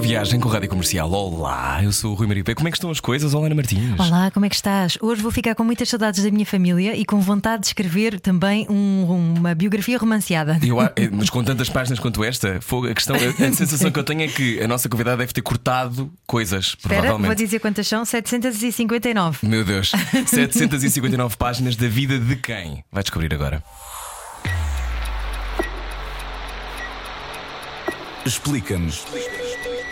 Boa viagem com a Rádio Comercial. Olá, eu sou o Rui Maria Pé. Como é que estão as coisas? Olá, Ana Martins. Olá, como é que estás? Hoje vou ficar com muitas saudades da minha família e com vontade de escrever também um- uma biografia romanceada. Eu, a- eh, mas com tantas páginas quanto esta, foi a questão, a, a sensação que eu tenho é que a nossa convidada deve ter cortado coisas, Espera, vou dizer quantas são: 759. Meu Deus, 759 páginas da vida de quem? Vai descobrir agora. Explica-nos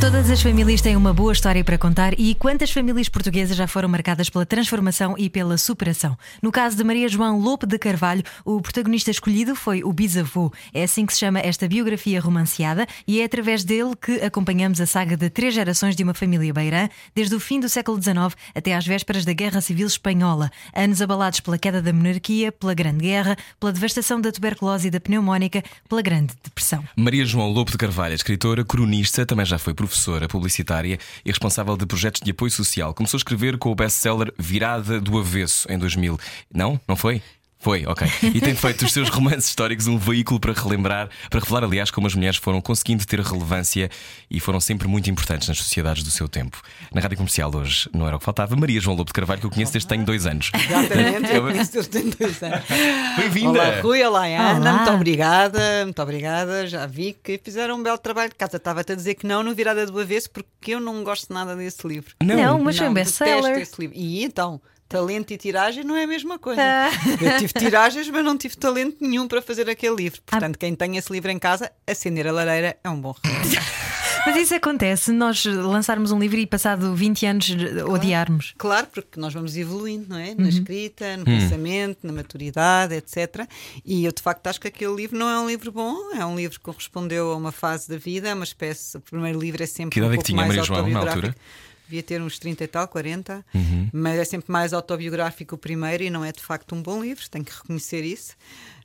Todas as famílias têm uma boa história para contar e quantas famílias portuguesas já foram marcadas pela transformação e pela superação? No caso de Maria João Lope de Carvalho, o protagonista escolhido foi o bisavô. É assim que se chama esta biografia romanceada e é através dele que acompanhamos a saga de três gerações de uma família beirã, desde o fim do século XIX até às vésperas da Guerra Civil Espanhola. Anos abalados pela queda da monarquia, pela Grande Guerra, pela devastação da tuberculose e da pneumónica, pela Grande Depressão. Maria João Lopo de Carvalho, escritora, cronista, também já foi professora, publicitária e responsável de projetos de apoio social. Começou a escrever com o best-seller Virada do Avesso em 2000. Não? Não foi? Foi, ok. E tem feito dos seus romances históricos um veículo para relembrar, para revelar, aliás, como as mulheres foram conseguindo ter relevância e foram sempre muito importantes nas sociedades do seu tempo. Na rádio comercial hoje não era o que faltava. Maria João Lopo de Carvalho, que eu conheço desde que tenho dois anos. Exatamente, eu conheço desde os 32 anos. Bem-vinda! Olá, Rui, olá, Ana, Olá. muito obrigada, muito obrigada. Já vi que fizeram um belo trabalho de casa. Estava-te a dizer que não no Virada do Avesso, porque eu não gosto nada desse livro. Não, mas foi um detesto best-seller. esse livro. E então, talento e tiragem não é a mesma coisa. Ah. Eu tive tiragens, mas não tive talento nenhum para fazer aquele livro. Portanto, quem tem esse livro em casa, acender a lareira é um bom remédio. Mas isso acontece, nós lançarmos um livro e passado 20 anos odiarmos. Claro, porque nós vamos evoluindo, não é? Uhum. Na escrita, no pensamento, na maturidade, etc. E eu de facto acho que aquele livro não é um livro bom, é um livro que correspondeu a uma fase da vida, é uma espécie. O primeiro livro é sempre Que idade um é que pouco tinha mais Maria João, na altura? Uhum. Devia ter uns 30 e tal, 40, mas é sempre mais autobiográfico o primeiro e não é de facto um bom livro, tenho que reconhecer isso.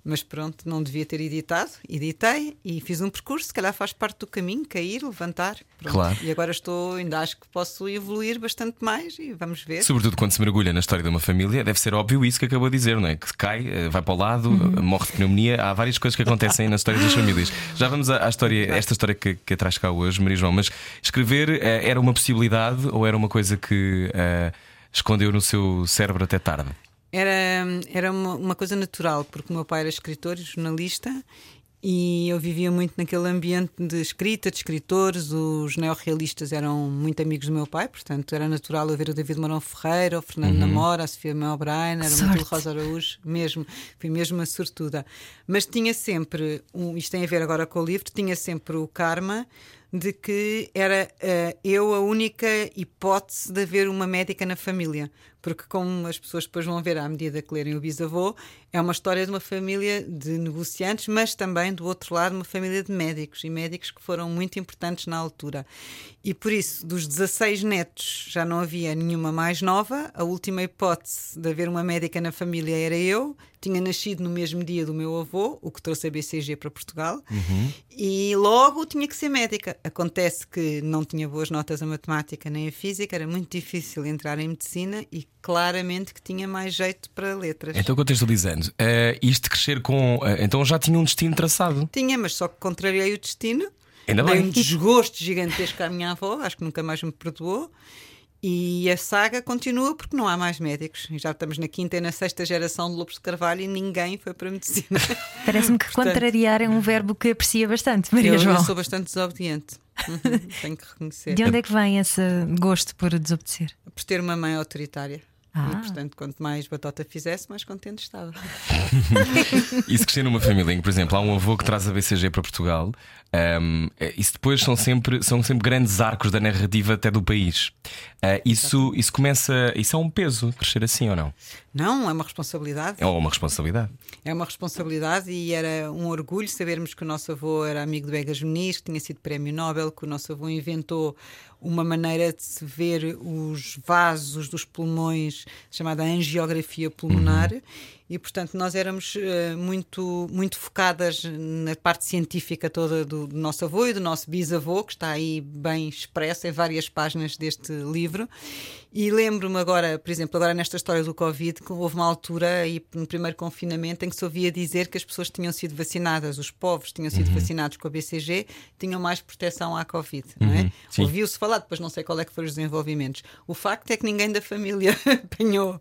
Mas pronto, não devia ter editado. Editei e fiz um percurso, se calhar faz parte do caminho, cair, levantar. Pronto. Claro. E agora estou, ainda acho que posso evoluir bastante mais e vamos ver. Sobretudo quando se mergulha na história de uma família, deve ser óbvio isso que acabou de dizer, não é? Que cai, eh, vai para o lado, Uhum. eh, morre de pneumonia. Há várias coisas que acontecem na história das famílias. Já vamos à, à história, esta história que, que a traz cá hoje, Maria João. Mas escrever eh, era uma possibilidade ou era uma coisa que eh, escondeu no seu cérebro até tarde? Era, era uma, uma coisa natural, porque o meu pai era escritor e jornalista e eu vivia muito naquele ambiente de escrita, de escritores. Os neorrealistas eram muito amigos do meu pai, portanto era natural eu ver o David Marão Ferreira, o Fernando Namora, a Sofia Mel Brain, era o Sorte. Matilde Rosa Araújo, mesmo, fui mesmo uma sortuda. Mas tinha sempre, um, isto tem a ver agora com o livro, tinha sempre o karma de que era eh, eu a única hipótese de haver uma médica na família. Porque, como as pessoas depois vão ver à medida que lerem o bisavô, é uma história de uma família de negociantes, mas também, do outro lado, uma família de médicos e médicos que foram muito importantes na altura. E por isso, dos 16 netos, já não havia nenhuma mais nova. A última hipótese de haver uma médica na família era eu. Tinha nascido no mesmo dia do meu avô, o que trouxe a BCG para Portugal, e logo tinha que ser médica. Acontece que não tinha boas notas a matemática nem a física, era muito difícil entrar em medicina e claramente que tinha mais jeito para letras. Então, contextualizando, eh, isto crescer com. eh, então já tinha um destino traçado. Tinha, mas só que contrariei o destino. Ainda Dei bem. um desgosto gigantesco à minha avó, acho que nunca mais me perdoou. E a saga continua porque não há mais médicos. E já estamos na quinta e na sexta geração de Lopes de Carvalho e ninguém foi para a medicina. Parece-me que Portanto, contrariar é um verbo que aprecia bastante, Maria eu, eu João. sou bastante desobediente. Uhum, tenho que reconhecer. De onde é que vem esse gosto por desobedecer? Por ter uma mãe autoritária. Ah. E, portanto, quanto mais batota fizesse, mais contente estava. E se crescer numa família em que, por exemplo, há um avô que traz a BCG para Portugal, um, isso depois são sempre, são sempre grandes arcos da narrativa até do país. Uh, isso, isso começa. Isso é um peso, crescer assim ou não? Não, é uma responsabilidade. É uma responsabilidade. É uma responsabilidade e era um orgulho sabermos que o nosso avô era amigo de Begas Muniz, que tinha sido prémio Nobel, que o nosso avô inventou uma maneira de se ver os vasos dos pulmões chamada angiografia pulmonar. E, portanto, nós éramos uh, muito, muito focadas na parte científica toda do, do, nosso avô e do nosso bisavô, que está aí bem expressa em várias páginas deste livro. E lembro-me agora, por exemplo, agora nesta história do Covid, que houve uma altura aí no primeiro confinamento em que se ouvia dizer que as pessoas tinham sido vacinadas, os povos tinham sido uhum. vacinados com a BCG, tinham mais proteção à Covid, uhum. não é? Uhum. Ouviu-se falar, depois não sei qual é que foram os desenvolvimentos. O facto é que ninguém da família apanhou.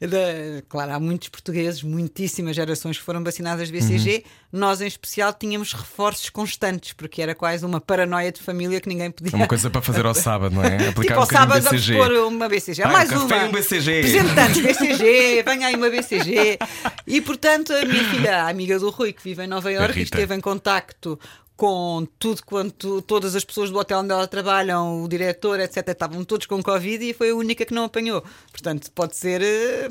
Da... Claro, há muitos portugueses, muitíssimas gerações que foram vacinadas BCG. Uhum. Nós, em especial, tínhamos reforços constantes, porque era quase uma paranoia de família que ninguém podia. Uma coisa para fazer ao sábado, não é? Aplicar tipo, um ao sábado BCG. a pôr uma BCG. Vai, mais um uma. Um BCG. Representantes BCG, venha aí uma BCG. E portanto, a minha filha, a amiga do Rui, que vive em Nova Iorque, esteve em contacto com tudo quanto todas as pessoas do hotel onde ela trabalham, o diretor, etc, estavam todos com Covid e foi a única que não apanhou. Portanto, pode ser,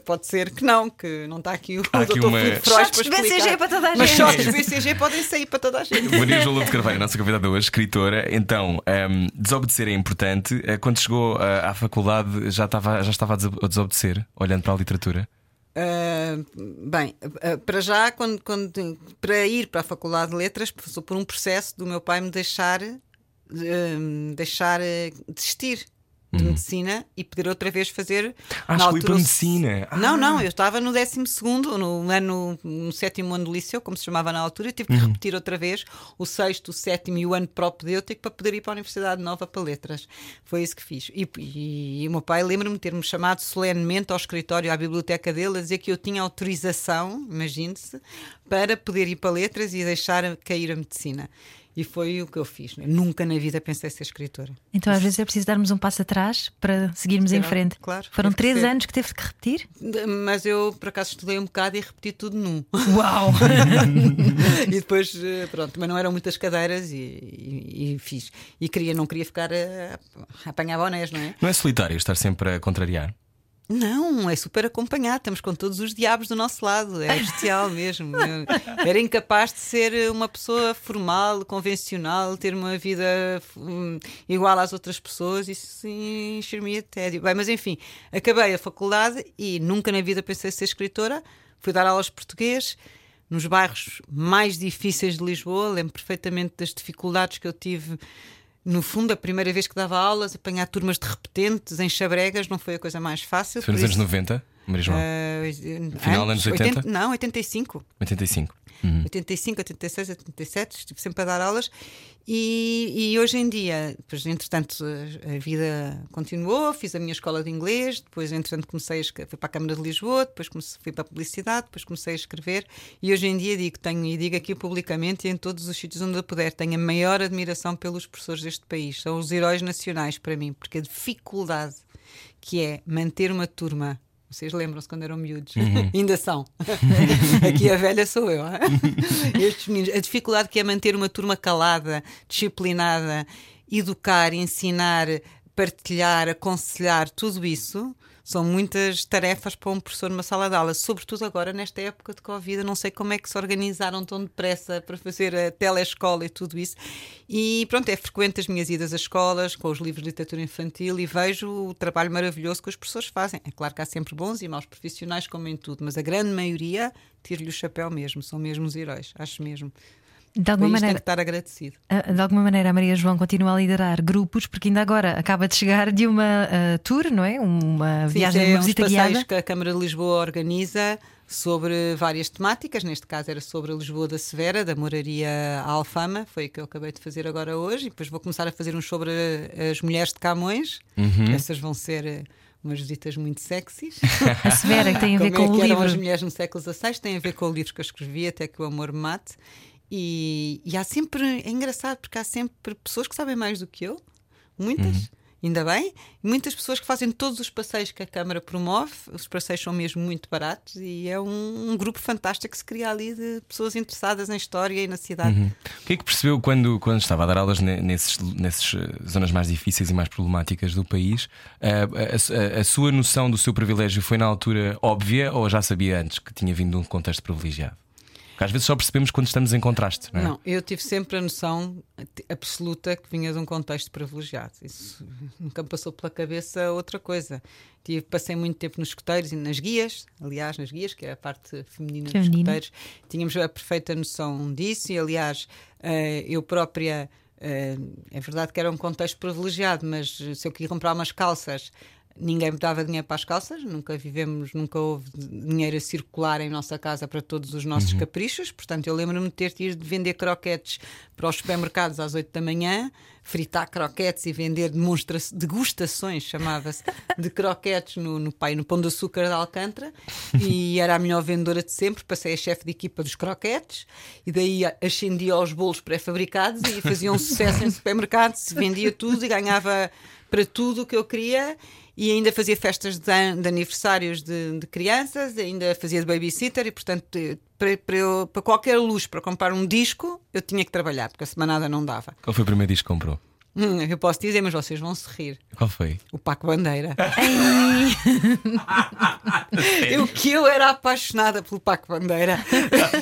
pode ser que não, que não está aqui o Há Dr. Uma... Filipe para explicar. BCG para toda a gente. Mas BCG podem sair para toda a gente. Maria João de Carvalho, nossa convidada hoje, escritora. Então, um, ehm, desobedecer é importante. Eh, quando chegou eh, à faculdade, já estava, já estava a desobedecer, olhando para a literatura? Uh, bem, uh, para já, quando, quando, para ir para a Faculdade de Letras, passou por um processo do meu pai me deixar, uh, deixar desistir de uhum. medicina e poder outra vez fazer. Ah, na altura, para medicina. Ah. Não, não, eu estava no 12, no ano, no sétimo ano do liceu, como se chamava na altura, e tive que uhum. repetir outra vez o sexto, o sétimo e o ano propedêutico para poder ir para a Universidade Nova para Letras. Foi isso que fiz. E, e, e o meu pai lembra-me de ter-me chamado solenemente ao escritório, à biblioteca dele, a dizer que eu tinha autorização, imagine-se, para poder ir para Letras e deixar cair a medicina. E foi o que eu fiz. Né? Nunca na vida pensei ser escritora. Então, às vezes é preciso darmos um passo atrás para seguirmos em frente. Claro. Foram três anos que teve que repetir? Mas eu, por acaso, estudei um bocado e repeti tudo num. Uau! e depois, eh, pronto, mas não eram muitas cadeiras e, e, e fiz. E queria, não queria ficar a, a apanhar bonés, não é? Não é solitário estar sempre a contrariar? Não, é super acompanhado, estamos com todos os diabos do nosso lado, é bestial mesmo. Era incapaz de ser uma pessoa formal, convencional, ter uma vida um, igual às outras pessoas, isso encher-me tédio. Bem, mas enfim, acabei a faculdade e nunca na vida pensei ser escritora, fui dar aulas de português nos bairros mais difíceis de Lisboa, lembro perfeitamente das dificuldades que eu tive no fundo, a primeira vez que dava aulas, apanhar turmas de repetentes em Chabregas não foi a coisa mais fácil. Foi nos anos 90, Maria João? Uh, Final dos anos 80? 80? Não, 85. 85. Uhum. 85, 86, 87, estive sempre a dar aulas e, e hoje em dia, depois, entretanto, a, a, vida continuou, fiz a minha escola de inglês, depois, entretanto, comecei a fui para a Câmara de Lisboa, depois comecei, fui para a publicidade, depois comecei a escrever e hoje em dia digo, tenho, e digo aqui publicamente e em todos os sítios onde eu puder, tenho a maior admiração pelos professores deste país, são os heróis nacionais para mim, porque a dificuldade que é manter uma turma vocês lembram-se quando eram miúdos? Uhum. Ainda são. Aqui a velha sou eu. Estes meninos. A dificuldade que é manter uma turma calada, disciplinada, educar, ensinar, partilhar, aconselhar, tudo isso são muitas tarefas para um professor numa sala de aula, sobretudo agora nesta época de Covid. não sei como é que se organizaram tão depressa para fazer a telescola e tudo isso. E pronto, é frequente as minhas idas às escolas com os livros de literatura infantil e vejo o trabalho maravilhoso que os professores fazem. É claro que há sempre bons e maus profissionais, como em tudo, mas a grande maioria tira-lhe o chapéu mesmo, são mesmo os heróis, acho mesmo. De alguma maneira, tem que estar agradecido. De alguma maneira, a Maria João continua a liderar grupos, porque ainda agora acaba de chegar de uma uh, tour, não é? Uma Sim, viagem, é uma visita guiada. que a Câmara de Lisboa organiza sobre várias temáticas. Neste caso era sobre a Lisboa da Severa, da Moraria à Alfama, foi o que eu acabei de fazer agora hoje. E depois vou começar a fazer uns sobre as mulheres de Camões. Uhum. Essas vão ser eh, umas visitas muito sexys. a Severa, que tem a ver Como com é o que livro. eram as mulheres no século XVI, tem a ver com o livro que eu escrevi, Até que o Amor Mate. E, e, há sempre, é engraçado porque há sempre pessoas que sabem mais do que eu, muitas, uhum. ainda bem, muitas pessoas que fazem todos os passeios que a Câmara promove. Os passeios são mesmo muito baratos e é um, um grupo fantástico que se cria ali de pessoas interessadas na história e na cidade. Uhum. O que é que percebeu quando, quando estava a dar aulas nesses, nesses eh, zonas mais difíceis e mais problemáticas do país? A, a, a sua noção do seu privilégio foi na altura óbvia ou já sabia antes que tinha vindo de um contexto privilegiado? Porque às vezes só percebemos quando estamos em contraste. Não, é? Não, eu tive sempre a noção absoluta que vinha de um contexto privilegiado. Isso nunca me passou pela cabeça outra coisa. Tive, passei muito tempo nos escuteiros e nas guias, aliás, nas guias, que é a parte feminina, Feminina. dos escuteiros. Tínhamos a perfeita noção disso e, aliás, eh, eu própria. eh, é verdade que era um contexto privilegiado, mas se eu queria comprar umas calças, ninguém me dava dinheiro para as calças, nunca vivemos, nunca houve dinheiro a circular em nossa casa para todos os nossos caprichos. Portanto, eu lembro-me de ter ido vender croquetes para os supermercados às 8 da manhã, fritar croquetes e vender degustações, chamava-se, de croquetes no, no, pai, no Pão de Açúcar de Alcântara. E era a melhor vendedora de sempre. Passei a chefe de equipa dos croquetes e daí ascendia aos bolos pré-fabricados e fazia um sucesso em supermercados, vendia tudo e ganhava para tudo o que eu queria e ainda fazia festas de, an- de aniversários de, de crianças, ainda fazia de babysitter e, portanto, eh, para, qualquer luz para comprar um disco, eu tinha que trabalhar, porque a semanada não dava. Qual foi o primeiro disco que comprou? Hum, eu posso dizer, mas vocês vão se rir. Qual foi? O Paco Bandeira. eu que eu era apaixonada pelo Paco Bandeira.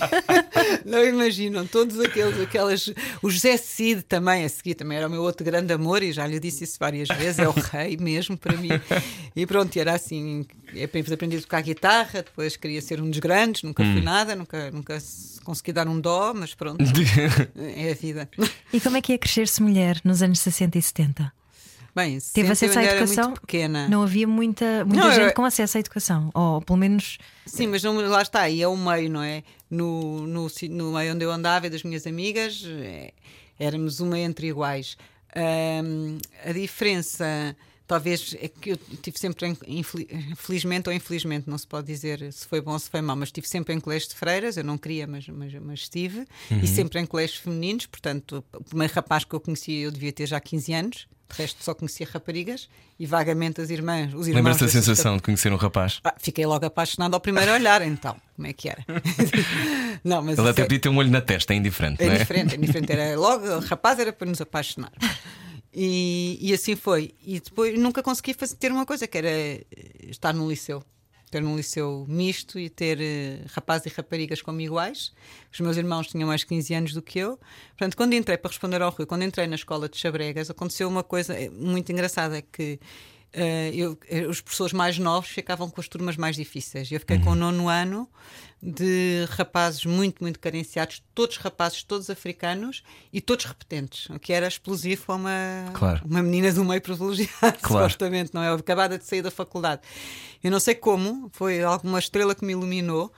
Não imaginam, todos aqueles, aquelas. O José Cid também, a seguir, também era o meu outro grande amor e já lhe disse isso várias vezes, é o rei mesmo para mim. E pronto, era assim. Eu aprendi a tocar guitarra, depois queria ser um dos grandes, nunca fui nada, nunca, nunca consegui dar um dó, mas pronto, é a vida. E como é que é crescer-se mulher nos anos 60 e 70? Bem, Teve acesso à educação? pequena. Não havia muita, muita Não, gente eu- com acesso à educação. Ou pelo menos. Sim, mas não, lá está, e é o meio, não é? No, no, no meio onde eu andava e das minhas amigas, é, éramos uma entre iguais. Ahm, a diferença, talvez, é que eu tive sempre, em, infeli- felizmente ou infelizmente, não se pode dizer se foi bom ou se foi mau, mas estive sempre em colégios de freiras, eu não queria, mas, mas, mas estive, e sempre em colégios femininos, portanto, o primeiro rapaz que eu conhecia eu devia ter já 15 anos. De resto, só conhecia raparigas e vagamente as irmãs. Os irmãos Lembras-te da sensação de conhecer um rapaz? ah, fiquei logo apaixonada ao primeiro olhar, então. Como é que era? não, mas Ele até é, podia ter um olho na testa, é indiferente, é não é? diferente, é diferente. Era logo, o rapaz era para nos apaixonar. E, e assim foi. E depois nunca consegui fazer, ter uma coisa que era eh, estar num liceu. Ter num liceu misto e ter eh, rapazes e raparigas como iguais. Os meus irmãos tinham mais 15 anos do que eu. Portanto, quando entrei para responder ao Rui, quando entrei na escola de Chabregas, aconteceu uma coisa eh, muito engraçada: que eu, eh, os professores mais novos ficavam com as turmas mais difíceis. Eu fiquei com o nono ano de rapazes muito, muito carenciados, todos rapazes, todos africanos e todos repetentes, o que era explosivo para uma, Claro. uma menina do meio privilegiado, Claro. supostamente, não é? Acabada de sair da faculdade. Eu não sei como, foi alguma estrela que me iluminou.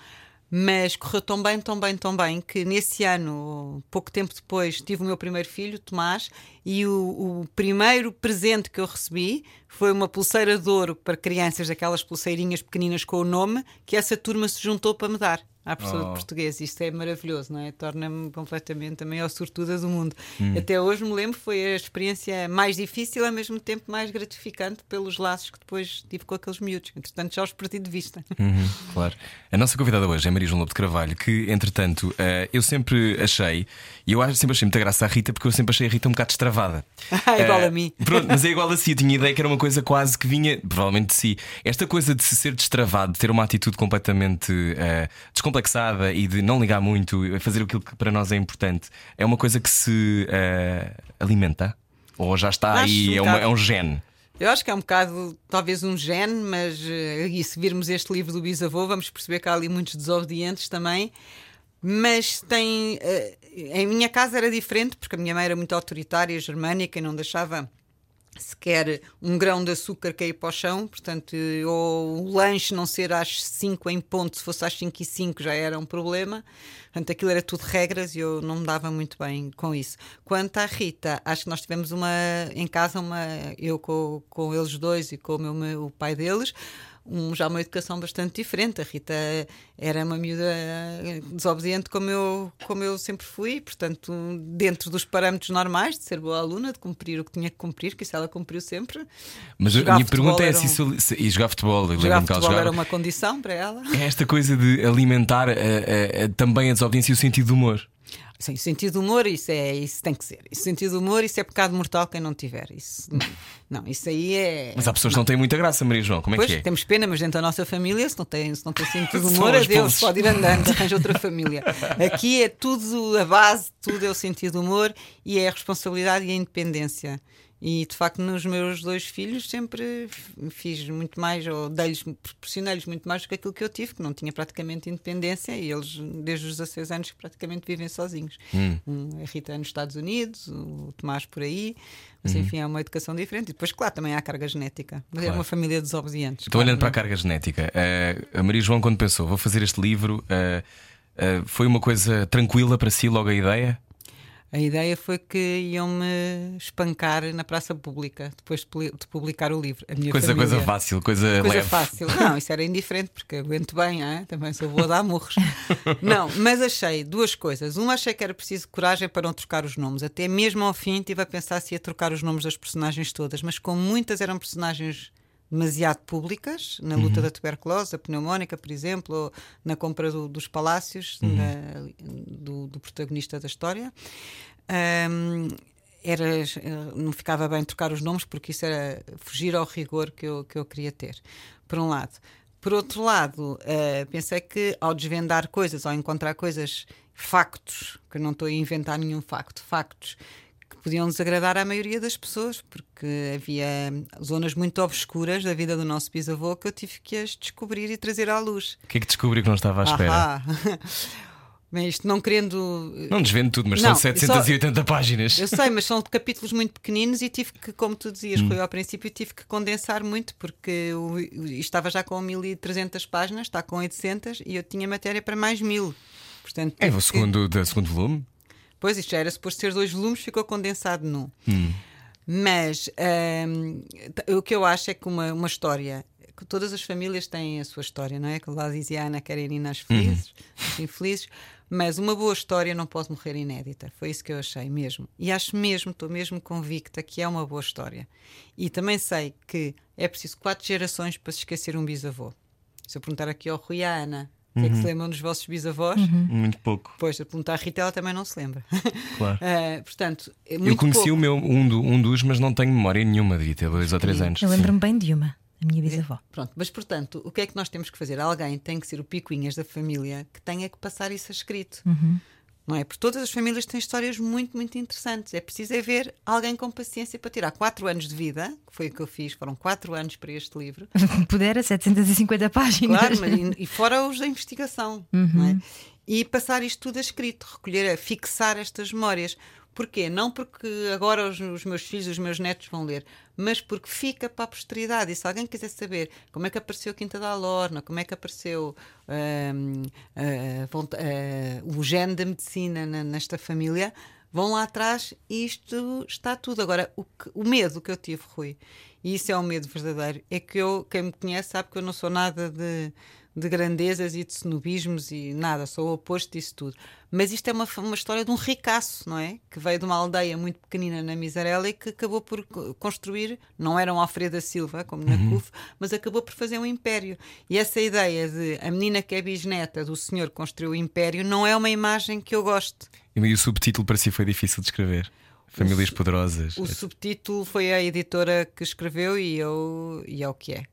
Mas correu tão bem, tão bem, tão bem que nesse ano, pouco tempo depois, tive o meu primeiro filho, Tomás, e o, o primeiro presente que eu recebi foi uma pulseira de ouro para crianças, aquelas pulseirinhas pequeninas com o nome, que essa turma se juntou para me dar à professora Oh. de português. Isto é maravilhoso, não é? Torna-me completamente a maior sortuda do mundo. Hum. Até hoje me lembro, foi a experiência mais difícil, ao mesmo tempo mais gratificante, pelos laços que depois tive com aqueles miúdos. Entretanto, já os perdi de vista. Uhum, claro. A nossa convidada hoje é Maria João Lobo de Carvalho, que, entretanto, eh, eu sempre achei, e eu sempre achei muita graça à Rita, porque eu sempre achei a Rita um bocado destravada. Ah, igual Eh, a mim. Pronto, mas é igual a si. Eu tinha ideia que era uma coisa quase que vinha, provavelmente de si. Esta coisa de se ser destravado, de ter uma atitude completamente eh, descomplexada e de não ligar muito, e fazer aquilo que para nós é importante, é uma coisa que se eh, alimenta? Ou já está Acho aí, um é, uma- é um gene? Eu acho que é um bocado, talvez um gene, mas eh, e se virmos este livro do bisavô, vamos perceber que há ali muitos desobedientes também. Mas tem. eh, em minha casa era diferente, porque a minha mãe era muito autoritária, germânica, e não deixava sequer um grão de açúcar cair para o chão, portanto, ou o lanche não ser às 5 em ponto, se fosse às 5 e 5 já era um problema. Portanto, aquilo era tudo regras e eu não me dava muito bem com isso. Quanto à Rita, acho que nós tivemos uma em casa, uma, eu com, com eles dois e com o, meu, o pai deles, um, já uma educação bastante diferente. A Rita era uma miúda eh, desobediente como eu, como eu sempre fui, portanto, dentro dos parâmetros normais de ser boa aluna, de cumprir o que tinha que cumprir, que isso ela cumpriu sempre. Mas a Jogar minha futebol pergunta é era se um- isso. se- e jogar futebol, eu Jogar futebol era jogava. uma condição para ela. É esta coisa de alimentar eh, eh, eh, também a desobediência e o sentido do humor. Sim, sentido de humor, isso, é, isso tem que ser. Isso, sentido de humor, isso é pecado mortal quem não tiver. Isso, não, isso aí é. Mas há pessoas que não têm muita graça, Maria João. Como é Pois, que é? temos pena, mas dentro da nossa família, se não tem, se não tem sentido de humor, adeus, pode ir andando, arranja outra família. Aqui é tudo, a base, tudo é o sentido de humor e é a responsabilidade e a independência. E de facto, nos meus dois filhos, sempre fiz muito mais, ou dei-lhes, proporcionei-lhes muito mais do que aquilo que eu tive, que não tinha praticamente independência, e eles, desde os 16 anos, praticamente vivem sozinhos. Um, a Rita nos Estados Unidos, o Tomás por aí, mas enfim, é uma educação diferente. E depois, claro, também há a carga genética. Mas é Claro. uma família de desobedientes. Estou claro, olhando para a não é? carga genética. Eh, a Maria João, quando pensou, vou fazer este livro, eh, eh, foi uma coisa tranquila para si logo a ideia? A ideia foi que iam-me espancar na praça pública depois de publicar o livro. Coisa, família. coisa fácil, coisa, Coisa leve. fácil. Não, isso era indiferente, porque aguento bem, hein? também sou boa a dar murros. Não, mas achei duas coisas. Uma, achei que era preciso coragem para não trocar os nomes. Até mesmo ao fim, estive a pensar se ia trocar os nomes das personagens todas, mas como muitas eram personagens demasiado públicas, na luta da tuberculose, da pneumónica, por exemplo, ou na compra do- dos palácios na- do, do protagonista da história. hum, era, eh, não ficava bem trocar os nomes porque isso era fugir ao rigor que eu, que eu queria ter, por um lado. Por outro lado, eh, pensei que ao desvendar coisas, ao encontrar coisas, factos, que eu não estou a inventar nenhum facto, factos que podiam desagradar à maioria das pessoas, porque havia zonas muito obscuras da vida do nosso bisavô que eu tive que as descobrir e trazer à luz. O que é que descobri que não estava à espera? Ahá. Bem, isto não querendo Não desvendo tudo, mas Não, são 780 páginas. eu sei, mas são capítulos muito pequeninos e tive que, como tu dizias, Hum. Rui, ao princípio, tive que condensar muito, porque isto estava já com 1300 páginas, está com 800 e eu tinha matéria para mais mil. Portanto, É o que- segundo, da segundo volume? Pois, isto já era suposto ter dois volumes, ficou condensado num. Hum. Mas hum, o que eu acho é que uma, uma história. que Todas as famílias têm a sua história, não é? Que lá dizia Ana Karenina felizes, os infelizes, mas uma boa história não pode morrer inédita. Foi isso que eu achei mesmo. E acho mesmo, estou mesmo convicta que é uma boa história. E também sei que é preciso quatro gerações para se esquecer um bisavô. Se eu perguntar aqui ao Rui e à Ana o que é que se lembram dos vossos bisavós, Muito pouco, Pois, a perguntar à Rita, ela também não se lembra. claro. Ah, portanto, é muito Eu conheci pouco. o meu, um, do- um dos, mas não tenho memória nenhuma, devia ter dois ou três anos. Eu lembro-me bem de uma, a minha bisavó. Pronto, mas portanto, o que é que nós temos que fazer? Alguém tem que ser o picuinhas da família que tenha que passar isso a escrito. Não é? Porque todas as famílias têm histórias muito, muito interessantes. É preciso é ver alguém com paciência para tirar quatro anos de vida, que foi o que eu fiz, foram quatro anos para este livro, Pudera 750 páginas. Claro, mas e, fora os da investigação, não é? E passar isto tudo a escrito, recolher, a fixar estas memórias. Porquê? Não porque agora os, os meus filhos, os meus netos vão ler, mas porque fica para a posteridade. E se alguém quiser saber como é que apareceu Quinta da Lorna, como é que apareceu a vonta- a- o gene da medicina na- nesta família, vão lá atrás e isto está tudo. Agora, o, que- o medo que eu tive, Rui, e isso é um medo verdadeiro, é que eu, quem me conhece sabe que eu não sou nada de, de grandezas e de cenobismos e nada, sou o oposto disso tudo. Mas isto é uma, uma história de um ricaço, não é? Que veio de uma aldeia muito pequenina na Miserela e que acabou por co- construir, não era um Alfredo da Silva, como na CUF, mas acabou por fazer um império. E essa ideia de a menina que é bisneta do senhor construiu o império não é uma imagem que eu gosto. E o subtítulo para si foi difícil de escrever. Famílias poderosas. O subtítulo foi a editora que escreveu e, eu, e é o que é.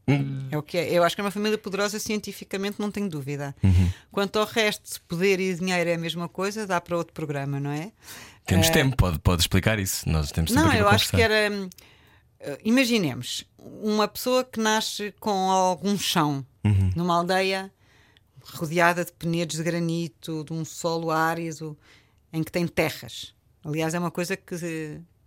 É o que é. Eu acho que é uma família poderosa cientificamente, não tenho dúvida. Quanto ao resto, se poder e dinheiro é a mesma coisa, dá para outro programa, não é? Temos tempo, pode, pode explicar isso. Nós temos tempo Não, eu acho que era. hum, eh, Imaginemos uma pessoa que nasce com algum chão numa aldeia rodeada de penedos de granito, de um solo árido, em que tem terras. Aliás, é uma coisa que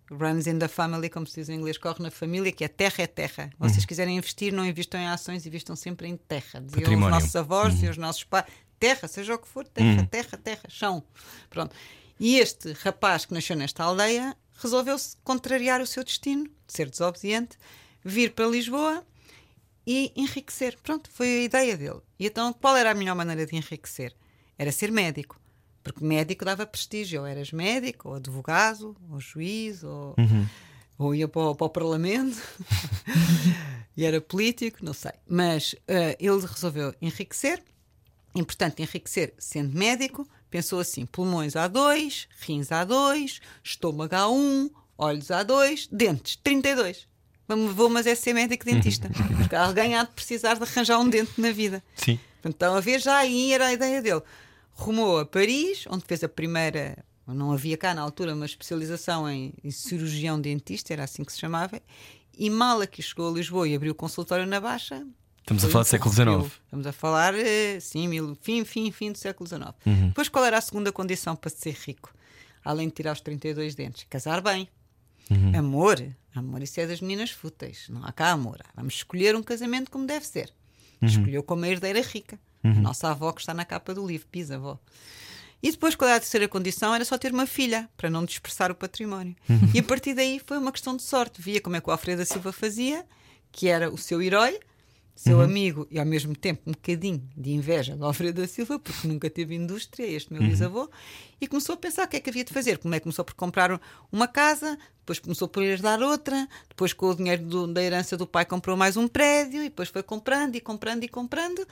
runs in the family, como se diz em inglês, corre na família, que é terra é terra. Vocês quiserem investir, não investam em ações, investam sempre em terra. Diziam os nossos avós, diziam os nossos pais. Terra, seja o que for, terra, terra, terra, chão. Pronto. E este rapaz que nasceu nesta aldeia resolveu-se contrariar o seu destino, de ser desobediente, vir para Lisboa e enriquecer. Pronto, foi a ideia dele. E então, qual era a melhor maneira de enriquecer? Era ser médico. Porque médico dava prestígio. Ou eras médico, ou advogado, ou juiz, ou, ou ia para o, para o Parlamento. e era político, não sei. Mas eh, ele resolveu enriquecer. Importante enriquecer sendo médico, pensou assim: pulmões A2, rins A2, estômago A1, olhos A2, dentes 32. Vamos- Vou, mas é ser médico dentista. Porque alguém há de precisar de arranjar um dente na vida. Sim. Então, a ver, já aí era a ideia dele. Rumou a Paris, onde fez a primeira, não havia cá na altura, uma especialização em, em cirurgião dentista, era assim que se chamava, e mal aqui chegou a Lisboa e abriu o consultório na Baixa. Estamos a falar do século. XIX. Estamos a falar, eh, sim, mil- fim, fim, fim do século XIX. Uhum. Depois, qual era a segunda condição para ser rico? Além de tirar os 32 dentes, casar bem. Uhum. Amor, amor, isso é das meninas fúteis, não há cá amor. Vamos escolher um casamento como deve ser. Uhum. Escolheu com uma herdeira rica. A nossa avó que está na capa do livro, bisavó. E depois, qual era a terceira condição? Era só ter uma filha, para não dispersar o património. Uhum. E a partir daí foi uma questão de sorte. Via como é que o Alfredo da Silva fazia, que era o seu herói, seu Uhum. amigo e ao mesmo tempo um bocadinho de inveja do Alfredo da Silva, porque nunca teve indústria, este Uhum. meu bisavô, e começou a pensar o que é que havia de fazer. Como é que começou por comprar uma casa, depois começou por herdar outra, depois com o dinheiro do- da herança do pai comprou mais um prédio, e depois foi comprando e comprando e comprando.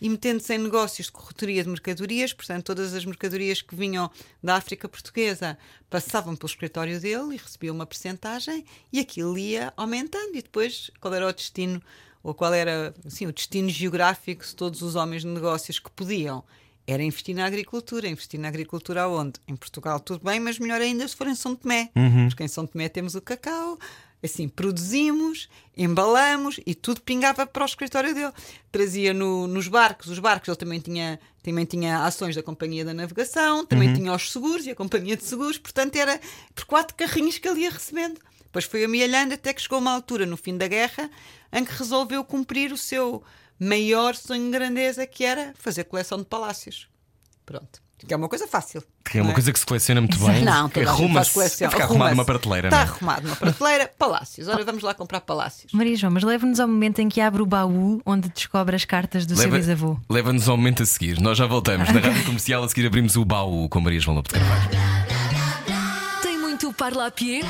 E metendo-se em negócios de corretoria de mercadorias, portanto, todas as mercadorias que vinham da África Portuguesa passavam pelo escritório dele e recebia uma percentagem, e aquilo ia aumentando. E depois, qual era o destino ou qual era assim, o destino geográfico de todos os homens de negócios que podiam. Era investir na agricultura. Investir na agricultura aonde? Em Portugal tudo bem, mas melhor ainda se for em São Tomé. Porque em São Tomé temos o cacau, assim, produzimos, embalamos e tudo pingava para o escritório dele. Trazia no- nos barcos, os barcos ele também tinha, também tinha ações da Companhia da Navegação, também tinha os seguros e a Companhia de Seguros, portanto era por quatro carrinhos que ele ia recebendo. Depois foi amealhando até que chegou uma altura, no fim da guerra, em que resolveu cumprir o seu maior sonho de grandeza, que era fazer coleção de palácios. Pronto. Que é uma coisa fácil. Que é uma não coisa que se coleciona muito bem. Não, que toda a gente faz arruma-se. coleção. Fica arrumado numa prateleira, Está é? arrumado numa prateleira, palácios. Ora, vamos lá comprar palácios. Maria João, mas leva-nos ao momento em que abre o baú onde descobre as cartas do seu Leva- bisavô. Leva-nos ao momento a seguir. Nós já voltamos. Na rádio comercial, a seguir abrimos o baú com Maria João Lopes de Carvalho. Tem muito parlapié?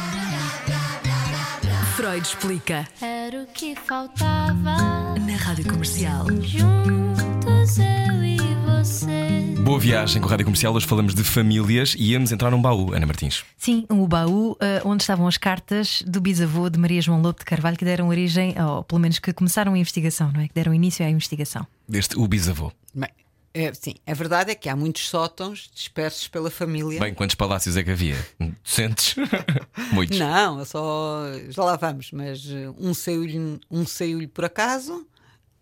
Freud explica. Era o que faltava. Na Rádio Comercial. Juntos eu e você. Boa viagem com a rádio comercial. Hoje falamos de famílias e íamos entrar num baú, Ana Martins. Sim, o baú ah, onde estavam as cartas do bisavô de Maria João Lobo de Carvalho que deram origem, ou pelo menos que começaram a investigação, não é? Que deram início à investigação. Deste o bisavô. Bem, é, sim, a verdade é que há muitos sótãos dispersos pela família. Bem, quantos palácios é que havia? Duzentos? Muitos. Não, só. Já lá vamos, mas eh, um saiu-lhe um saiu por acaso,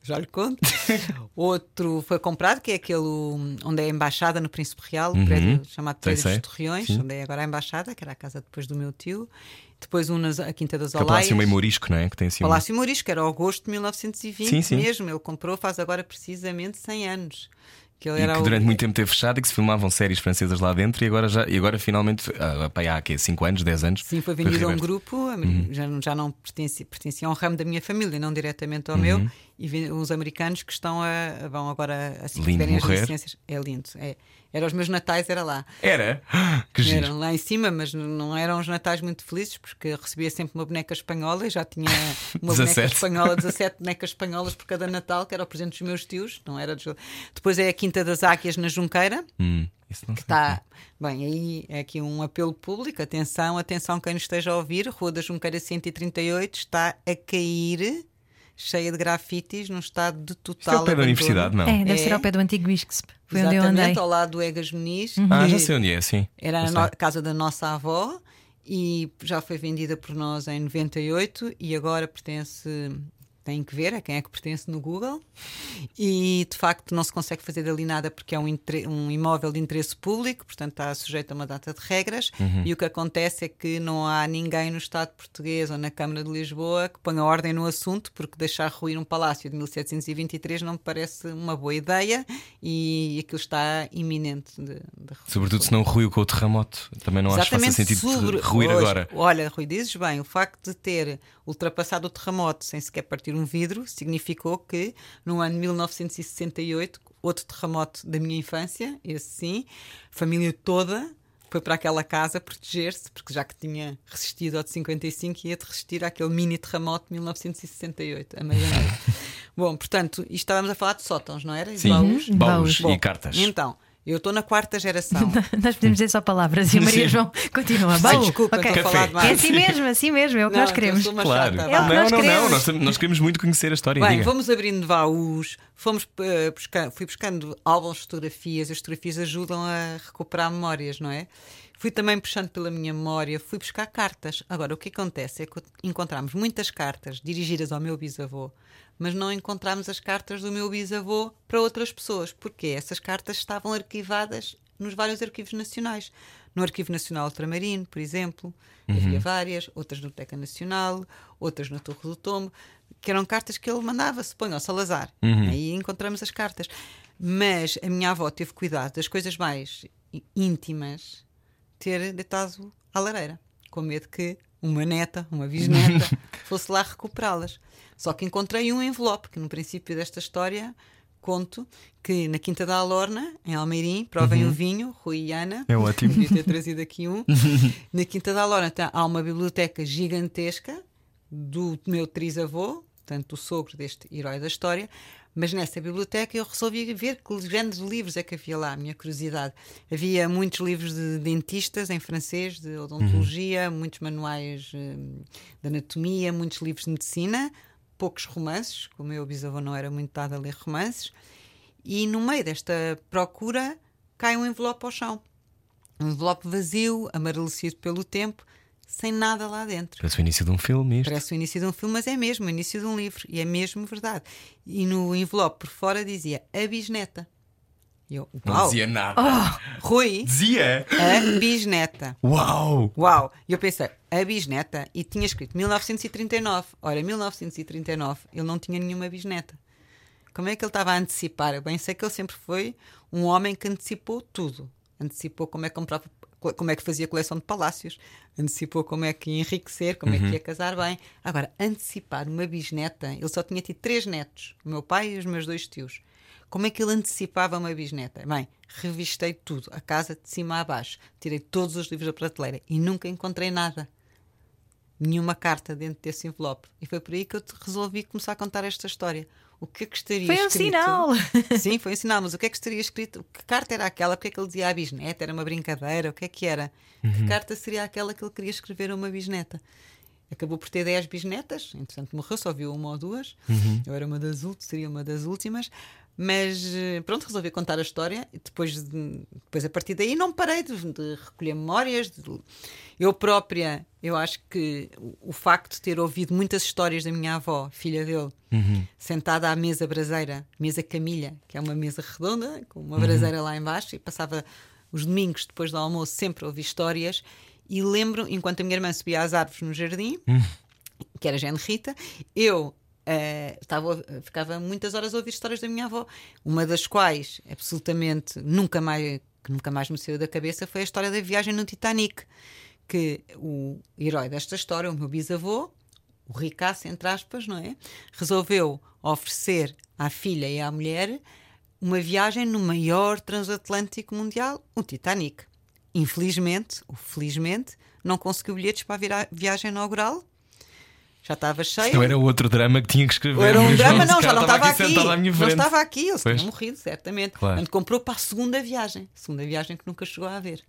já lhe conto. Outro foi comprado, que é aquele um, onde é a embaixada no Príncipe Real, o prédio chamado Uhum. Prédio sei. dos Torreões, Sim. onde é agora a embaixada, que era a casa depois do meu tio. Depois um na a Quinta das Que é o Olaias. Palácio meio Morisco, não é? Que tem assim um- Palácio Morisco, que era agosto de 1920 Sim, sim. mesmo. Ele comprou faz agora precisamente 100 anos. Que ele E era que o- durante muito tempo teve fechado e que se filmavam séries francesas lá dentro e agora, já, e agora finalmente, ah, pá, há 5 anos, 10 anos. Sim, foi vendido a um grupo, Uhum. já, não- já não pertencia, pertencia a um ramo da minha família, não diretamente ao Uhum. meu, e os americanos que estão a, vão agora assim que Lindo tiverem as morrer. licenças. É lindo, é. Era os meus natais, era lá. Era? Que giro. Eram lá em cima, mas não eram os natais muito felizes, porque recebia sempre uma boneca espanhola e já tinha uma boneca 17. espanhola, 17 bonecas espanholas por cada Natal, que era o presente dos meus tios, não era dos... Depois é a Quinta das Águias na Junqueira, Hum, isso não sei. Está bem, aí é aqui um apelo público. Atenção, atenção, quem nos esteja a ouvir. Rua da Junqueira 138 está a cair, cheia de grafites, num estado de Isto é total. ao pé da universidade, não? É, deve É. ser ao pé do antigo Biscsp. Foi onde eu Exatamente, andei. ao lado do Egas Muniz. Ah, que já sei onde é, sim. Era a no- casa da nossa avó e já foi vendida por nós em 98 e agora pertence. Tem que ver a quem é que pertence no Google e de facto não se consegue fazer dali nada porque é um, um imóvel de interesse público, portanto está sujeito a uma data de regras. Uhum. E o que acontece é que não há ninguém no Estado português ou na Câmara de Lisboa que ponha ordem no assunto, porque deixar ruir um palácio de 1723 não me parece uma boa ideia e aquilo está iminente de, de Sobretudo se não ruiu com o terremoto. Também não acho que faça Exatamente sentido sobre- ruir Hoje, agora. Olha, Rui, dizes bem, o facto de ter ultrapassado o terremoto sem sequer partir um vidro significou que no ano de 1968, outro terremoto da minha infância, esse sim, família toda foi para aquela casa proteger-se, porque já que tinha resistido ao de 55, ia de resistir àquele mini terremoto de 1968, a meia-noite. Bom, portanto, estávamos a falar de sótãos, não era? E Sim, baús? baús Baús. e Bom, cartas. Então, Eu estou na quarta geração. Nós podemos dizer só palavras e a Maria Sim. João continua. Ai, Bom, desculpa, ok. estou a falar Café. demais. É assim mesmo, assim mesmo, é o que Não, nós queremos. eu sou uma Claro. chata, É o que nós não, não, queremos. não. Nós, nós queremos muito conhecer a história. Bem, diga. vamos abrindo baús, fomos eh, buscar, fui buscando álbuns de fotografias, as fotografias ajudam a recuperar memórias, não é? Fui também puxando pela minha memória, fui buscar cartas. Agora, o que acontece é que encontramos muitas cartas dirigidas ao meu bisavô, mas não encontramos as cartas do meu bisavô para outras pessoas, porque essas cartas estavam arquivadas nos vários arquivos nacionais. No Arquivo Nacional Ultramarino, por exemplo, havia várias, outras na Biblioteca Nacional, outras na Torre do Tombo, que eram cartas que ele mandava, se põe ao Salazar. Aí encontramos as cartas. Mas a minha avó teve cuidado das coisas mais íntimas ter deitado à lareira, com medo que uma neta, uma bisneta, fosse lá recuperá-las. Só que encontrei um envelope, que no princípio desta história conto que na Quinta da Alorna, em Almeirim, provem o vinho, Rui e Ana. É ótimo. Podia ter trazido aqui um. na Quinta da Alorna tá- há uma biblioteca gigantesca do meu trisavô, portanto, o sogro deste herói da história. Mas nessa biblioteca eu resolvi ver que grandes livros é que havia lá, a minha curiosidade. Havia muitos livros de dentistas em francês, de odontologia, muitos manuais hum, de anatomia, muitos livros de medicina, poucos romances, como o meu bisavô não era muito dado a ler romances. E no meio desta procura cai um envelope ao chão. Um envelope vazio, amarelecido pelo tempo, sem nada lá dentro. Parece o início de um filme isto. Parece o início de um filme, mas é mesmo o início de um livro. E é mesmo verdade. E no envelope por fora dizia a bisneta. Eu, Não dizia nada. Rui, Dizia! a bisneta. Uau! Uau! E eu pensei, a bisneta, e tinha escrito 1939. Ora, 1939, ele não tinha nenhuma bisneta. Como é que ele estava a antecipar? Eu bem sei que ele sempre foi um homem que antecipou tudo. Antecipou como é que comprava, como é que fazia coleção de palácios, antecipou como é que ia enriquecer, como é que ia casar bem. Agora, antecipar uma bisneta, ele só tinha tido três netos, o meu pai e os meus dois tios. Como é que ele antecipava uma bisneta? Bem, revistei tudo, a casa de cima a baixo, tirei todos os livros da prateleira e nunca encontrei nada. Nenhuma carta dentro desse envelope. E foi por aí que eu resolvi começar a contar esta história. O que é que estaria Foi um escrito? sinal. Sim, foi um sinal, mas o que é que estaria escrito? Que carta era aquela? Porque é que ele dizia a bisneta? Era uma brincadeira? O que é que era? Que carta seria aquela que ele queria escrever a uma bisneta? Acabou por ter 10 bisnetas, entretanto morreu, só viu uma ou duas. Eu era uma das últimas, seria uma das últimas. Mas eh, pronto, resolvi contar a história e depois, de- depois a partir daí não parei de, de recolher memórias. de- eu própria, eu acho que o, facto de ter ouvido muitas histórias da minha avó, filha dele, sentada à mesa braseira, mesa camilha, que é uma mesa redonda, com uma braseira lá embaixo, e passava os domingos depois do almoço sempre a ouvir histórias. E lembro, enquanto a minha irmã subia às árvores no jardim, que era Jane Rita, eu eh, estava, ficava muitas horas a ouvir histórias da minha avó, uma das quais absolutamente nunca mais, que nunca mais me saiu da cabeça foi a história da viagem no Titanic, que o herói desta história, o meu bisavô, o ricaço, entre aspas, não é? Resolveu oferecer à filha e à mulher uma viagem no maior transatlântico mundial, o Titanic. Infelizmente, ou felizmente, não conseguiu bilhetes para a viagem inaugural. Já estava cheio. Não era outro drama que tinha que escrever. Ou era um drama, não, já não estava aqui. minha Não estava aqui, ele Pois. tinha morrido, certamente. Claro. Portanto, comprou para a segunda viagem. Segunda viagem que nunca chegou a ver.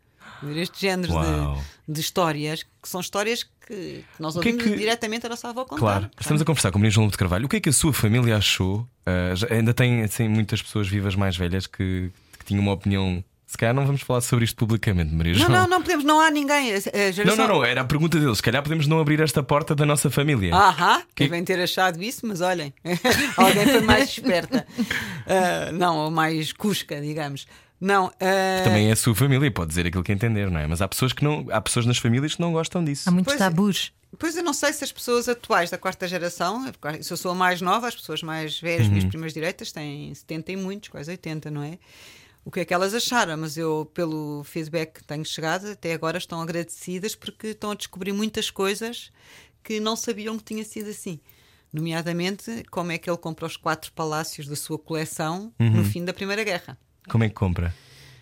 Ver Estes géneros Uau. de, de histórias, que são histórias que, que nós O que é ouvimos que- diretamente a nossa avó contar. Claro, estamos a conversar com o Maria João de Carvalho. O que é que a sua família achou? Já- ainda tem assim, muitas pessoas vivas mais velhas que, que tinham uma opinião. Se calhar não vamos falar sobre isto publicamente, Maria Não, João. não, não podemos, não há ninguém. A- a Não, geração- não, não, era a pergunta deles. Se calhar podemos não abrir esta porta da nossa família. Ahá, Que- devem ter achado isso, mas olhem, alguém foi mais esperta. Ah, não, ou mais cusca, digamos. Não, ah, Também é a sua família, pode dizer aquilo que entender, não é? Mas há pessoas que não, há pessoas nas famílias que não gostam disso. Há muitos Pois é. tabus. Pois eu não sei se as pessoas atuais da quarta geração, se eu sou a mais nova, as pessoas mais velhas, Uhum. minhas primas direitas, têm 70 e muitos, quase 80, não é? O que é que elas acharam? Mas eu, pelo feedback que tenho chegado, até agora estão agradecidas porque estão a descobrir muitas coisas que não sabiam que tinha sido assim. Nomeadamente, como é que ele compra os quatro palácios da sua coleção Uhum. no fim da Primeira Guerra. Como é que compra?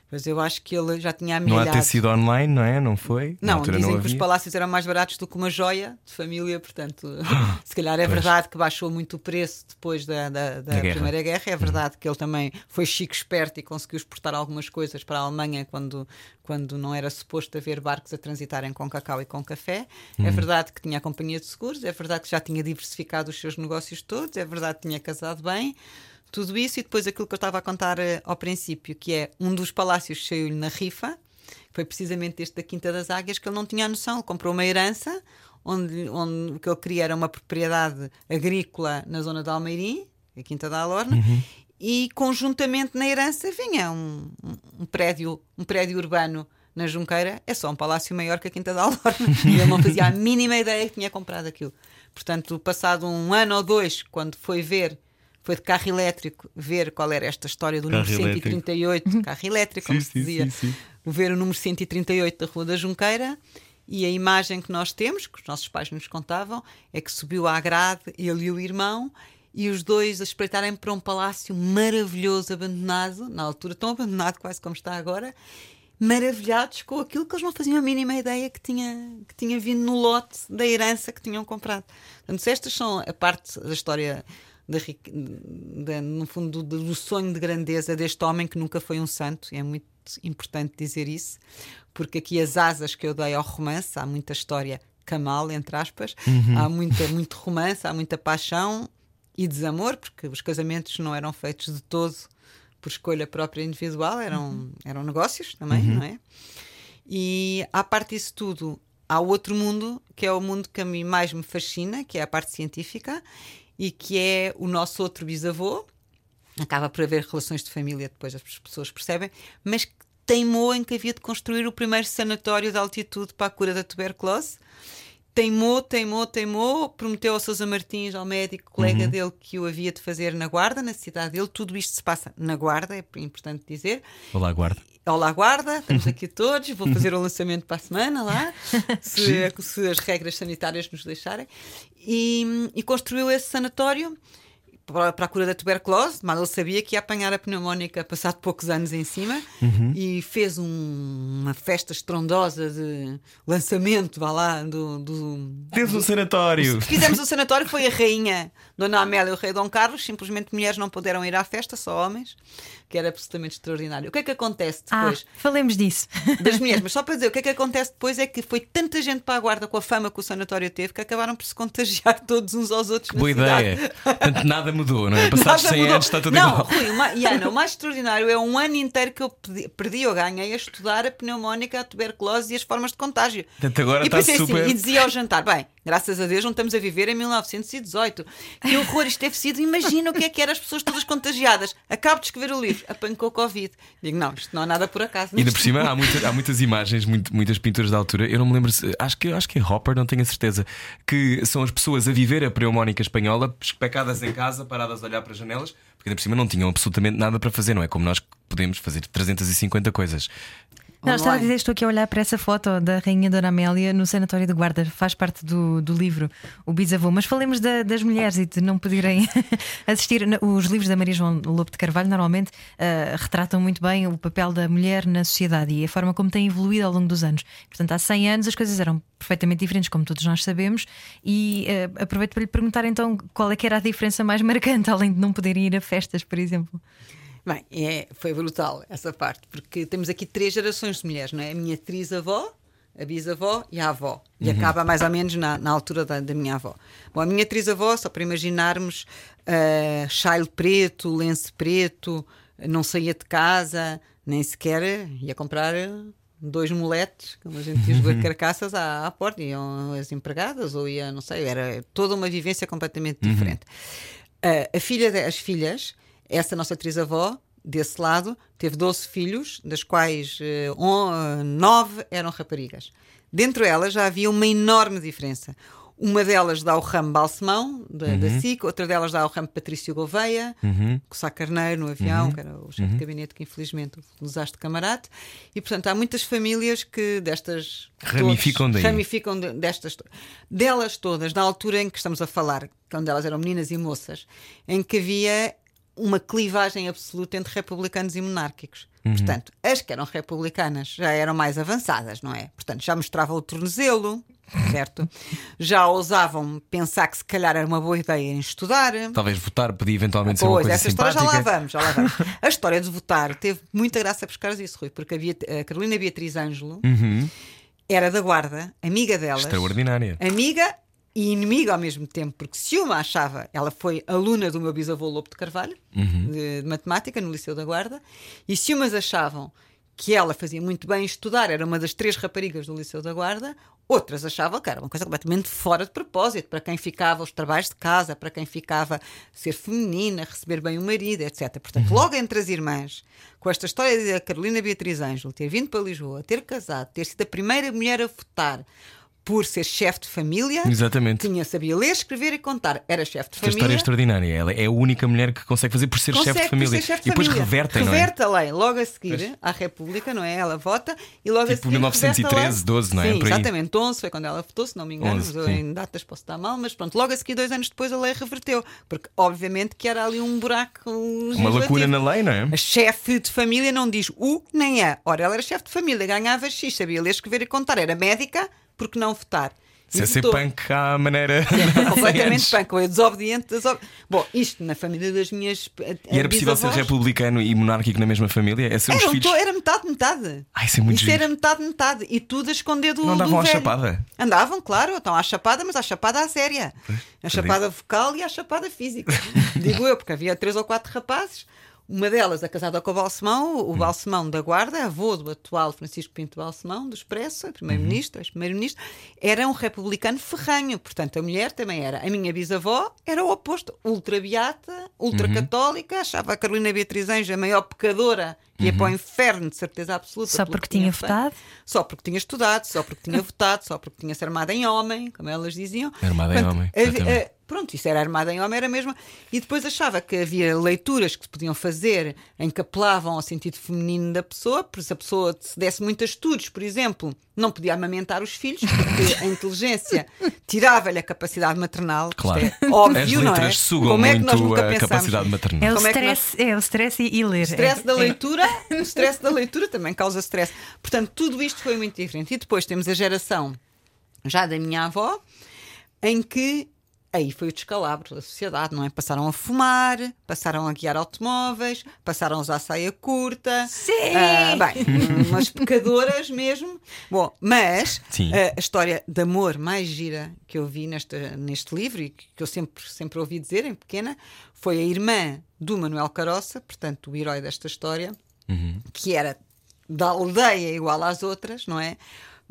Pois eu acho que ele já tinha Não há amelhado. ter sido online, não é? Não foi? Não, dizem não que os palácios eram mais baratos do que uma joia de família, portanto, se calhar é Pois. verdade que baixou muito o preço depois da, da, da guerra. Uhum. Primeira Guerra. É verdade que ele também foi chico esperto e conseguiu exportar algumas coisas para a Alemanha quando, quando não era suposto haver barcos a transitarem com cacau e com café. Uhum. É verdade que tinha a companhia de seguros, é verdade que já tinha diversificado os seus negócios todos, é verdade que tinha casado bem. Tudo isso e depois aquilo que eu estava a contar eh, ao princípio, que é um dos palácios saiu-lhe na rifa, foi precisamente este da Quinta das Águias que ele não tinha a noção. Ele comprou uma herança onde, onde o que ele queria era uma propriedade agrícola na zona de Almeirim, a Quinta da Alorna, e conjuntamente na herança vinha um- um prédio, um prédio urbano na Junqueira, é só um palácio maior que a Quinta da Alorna. e ele não fazia a mínima ideia que tinha comprado aquilo. Portanto, passado um ano ou dois, quando foi ver, foi de carro elétrico, ver qual era esta história do Carro número elétrico. 138, carro elétrico, como Sim, se dizia, sim, sim. ver o número 138 da Rua da Junqueira e a imagem que nós temos, que os nossos pais nos contavam, é que subiu à grade ele e o irmão e os dois a espreitarem para um palácio maravilhoso, abandonado, na altura tão abandonado quase como está agora, maravilhados com aquilo que eles não faziam a mínima ideia que tinha, que tinha vindo no lote da herança que tinham comprado. Portanto, se estas são a parte da história, da, da- no fundo, do, do sonho de grandeza deste homem que nunca foi um santo, é muito importante dizer isso, porque aqui as asas que eu dei ao romance, há muita história camal, entre aspas, há muita, muito romance, há muita paixão e desamor, porque os casamentos não eram feitos de todo por escolha própria individual, eram, eram negócios também, não é? E à parte disso tudo, há outro mundo, que é o mundo que a mim mais me fascina, que é a parte científica, e que é o nosso outro bisavô. Acaba por haver relações de família, depois as pessoas percebem, mas que teimou em que havia de construir o primeiro sanatório de altitude para a cura da tuberculose. Teimou, teimou, teimou, prometeu ao Sousa Martins, ao médico colega dele, que o havia de fazer na Guarda, na cidade dele. Tudo isto se passa na Guarda, é importante dizer. Olá, guarda. Olá, guarda, estamos aqui todos. Vou fazer o lançamento para a semana lá, se, se as regras sanitárias nos deixarem. E, e construiu esse sanatório para, a cura da tuberculose, mas ele sabia que ia apanhar a pneumónica passado poucos anos em cima e fez um- uma festa estrondosa de lançamento, vá lá, do, do, Temos um sanatório. Fizemos o sanatório, foi a rainha Dona Amélia e o rei Dom Carlos, simplesmente mulheres não puderam ir à festa, só homens, que era absolutamente extraordinário. O que é que acontece Ah, depois? falemos disso. Das mulheres, mas só para dizer, o que é que acontece depois é que foi tanta gente para a guarda com a fama que o sanatório teve que acabaram por se contagiar todos uns aos outros na Boa cidade. ideia. Portanto, nada mudou, não é? Passados Nada 100 mudou. anos está tudo não, igual. Rui, uma- e Ana, o mais extraordinário é um ano inteiro que eu pedi- perdi ou ganhei a estudar a pneumónica, a tuberculose e as formas de contágio. Portanto, agora e está pensei super- assim, e dizia ao jantar: bem, graças a Deus não estamos a viver em 1918. Que horror isto deve sido. Imagina o que é que eram as pessoas todas contagiadas. Acabo de escrever o livro, apancou Covid. Digo, não, isto não há nada por acaso. E ainda por cima há, muita- há muitas imagens, muito- muitas pinturas da altura. Eu não me lembro se. Acho que, acho que é Hopper, não tenho a certeza. Que são as pessoas a viver a pneumónica espanhola, especadas em casa, paradas a olhar para as janelas, porque ainda por cima não tinham absolutamente nada para fazer, não é? Como nós podemos fazer 350 coisas. Não, estava a dizer, estou aqui a olhar para essa foto da Rainha Dona Amélia no Sanatório de Guarda, faz parte do, do livro O Bisavô. Mas falemos da- das mulheres e de não poderem assistir. Os livros da Maria João Lobo de Carvalho normalmente ah, retratam muito bem o papel da mulher na sociedade e a forma como tem evoluído ao longo dos anos. Portanto, há 100 anos as coisas eram perfeitamente diferentes, como todos nós sabemos, e ah, aproveito para lhe perguntar então qual é que era a diferença mais marcante, além de não poderem ir a festas, por exemplo. Bem, é, foi brutal essa parte, porque temos aqui três gerações de mulheres, não é? A minha trisavó, a bisavó e a avó. E acaba mais ou menos na, na altura da, da minha avó. Bom, a minha trisavó, só para imaginarmos, uh, chale preto, lenço preto, não saía de casa, nem sequer ia comprar dois moletes, como a gente diz, duas carcaças à, à porta, iam as empregadas, ou ia, não sei, era toda uma vivência completamente diferente. Uh, a filha das filhas, essa nossa trisavó, desse lado, teve 12 filhos, das quais eh, on- eh, nove eram raparigas. Dentro delas já havia uma enorme diferença. Uma delas dá o ramo Balsemão, da, da SIC, outra delas dá o ramo Patrício Gouveia, com Sá Carneiro no avião, que era o chefe de gabinete que infelizmente o desaste de camarate. E portanto há muitas famílias que destas. Ramificam todos, daí. ramificam de- destas. Delas todas, na altura em que estamos a falar, quando elas eram meninas e moças, em que havia uma clivagem absoluta entre republicanos e monárquicos. Portanto, as que eram republicanas já eram mais avançadas, não é? Portanto, já mostravam o tornozelo, certo? Já ousavam pensar que se calhar era uma boa ideia em estudar. Talvez votar podia eventualmente ser uma Pois, coisa essa história já lá simpática. vamos, já lá vamos. A história de votar teve muita graça a buscar isso, Rui, porque a, Beat- a Carolina Beatriz Ângelo era da guarda, amiga delas. Extraordinária. Amiga e inimiga ao mesmo tempo, porque se uma achava, ela foi aluna do meu bisavô Lobo de Carvalho, de, de matemática, no Liceu da Guarda, e se umas achavam que ela fazia muito bem em estudar, era uma das três raparigas do Liceu da Guarda, outras achavam que era uma coisa completamente fora de propósito, para quem ficava os trabalhos de casa, para quem ficava ser feminina, receber bem o marido, etc. Portanto, logo entre as irmãs, com esta história da Carolina Beatriz Ângelo ter vindo para Lisboa, ter casado, ter sido a primeira mulher a votar por ser chefe de família, Exatamente. tinha, sabia ler, escrever e contar, era chefe de Esta história é família. extraordinária. Ela é a única mulher que consegue fazer por ser chefe de família. ser chefe de e depois família. revertem, não é? Reverte a lei logo a seguir à República, não é? Ela vota e logo a Tipo seguir. 1913, reverte a lei. 12, não é? Sim, exatamente. 11 foi quando ela votou, se não me engano. 11, mas sim. em datas posso estar mal, mas pronto, logo a seguir, dois anos depois, a lei reverteu. Porque, obviamente, que era ali um buraco. Uma lacuna na lei, não é? A chefe de família não diz o nem a. Ora, ela era chefe de família, ganhava X, sabia ler, escrever e contar. Era médica, porque não votar? Se é ser votou. punk à maneira. Completamente antes. punk, ou é desobediente. desob- Bom, isto na família das minhas. E era possível ser republicano e monárquico na mesma família? É ser Era, filhos. to- era metade, metade. Ai, isso é muito Isso giro. era metade, metade. E tudo a esconder do. Não do andavam à velho. chapada? Andavam, claro, então à chapada, mas à chapada à séria. A chapada vocal e a chapada física. Digo eu, porque havia três ou quatro rapazes. Uma delas, a casada com o Balsemão, Hum. o Balsemão da Guarda, avô do atual Francisco Pinto Balsemão, do Expresso, primeiro-ministro, ex-primeiro-ministro, era um republicano ferranho. Portanto, a mulher também era. A minha bisavó era o oposto. Ultra-beata, ultra-católica, achava a Carolina Beatriz Anjo a maior pecadora, ia para o inferno, de certeza absoluta. Só porque que tinha feito. votado? Só porque tinha estudado, só porque tinha votado, só porque tinha se armado em homem, como elas diziam. Armada em homem, eh, pronto, isso era armada em homem, era mesmo. E depois achava que havia leituras que se podiam fazer em que apelavam ao sentido feminino da pessoa, por se a pessoa se desse muitos estudos, por exemplo, não podia amamentar os filhos, porque a inteligência tirava-lhe a capacidade maternal. Isto Claro. é óbvio, As não é? sugam Como é que nós muito nunca a pensámos? capacidade maternal. É o Como é que stress, é o stress e, e ler. O stress É- da é- leitura, o stress da leitura também causa stress. Portanto, tudo isto foi muito diferente. E depois temos a geração já da minha avó, em que aí foi o descalabro da sociedade, não é? Passaram a fumar, passaram a guiar automóveis, passaram a usar saia curta. Sim! Ah, bem, umas pecadoras mesmo. Bom, mas ah, a história de amor mais gira que eu vi nesta, neste livro e que eu sempre, sempre ouvi dizer em pequena foi a irmã do Manuel Caroça, portanto, o herói desta história, que era da aldeia igual às outras, não é?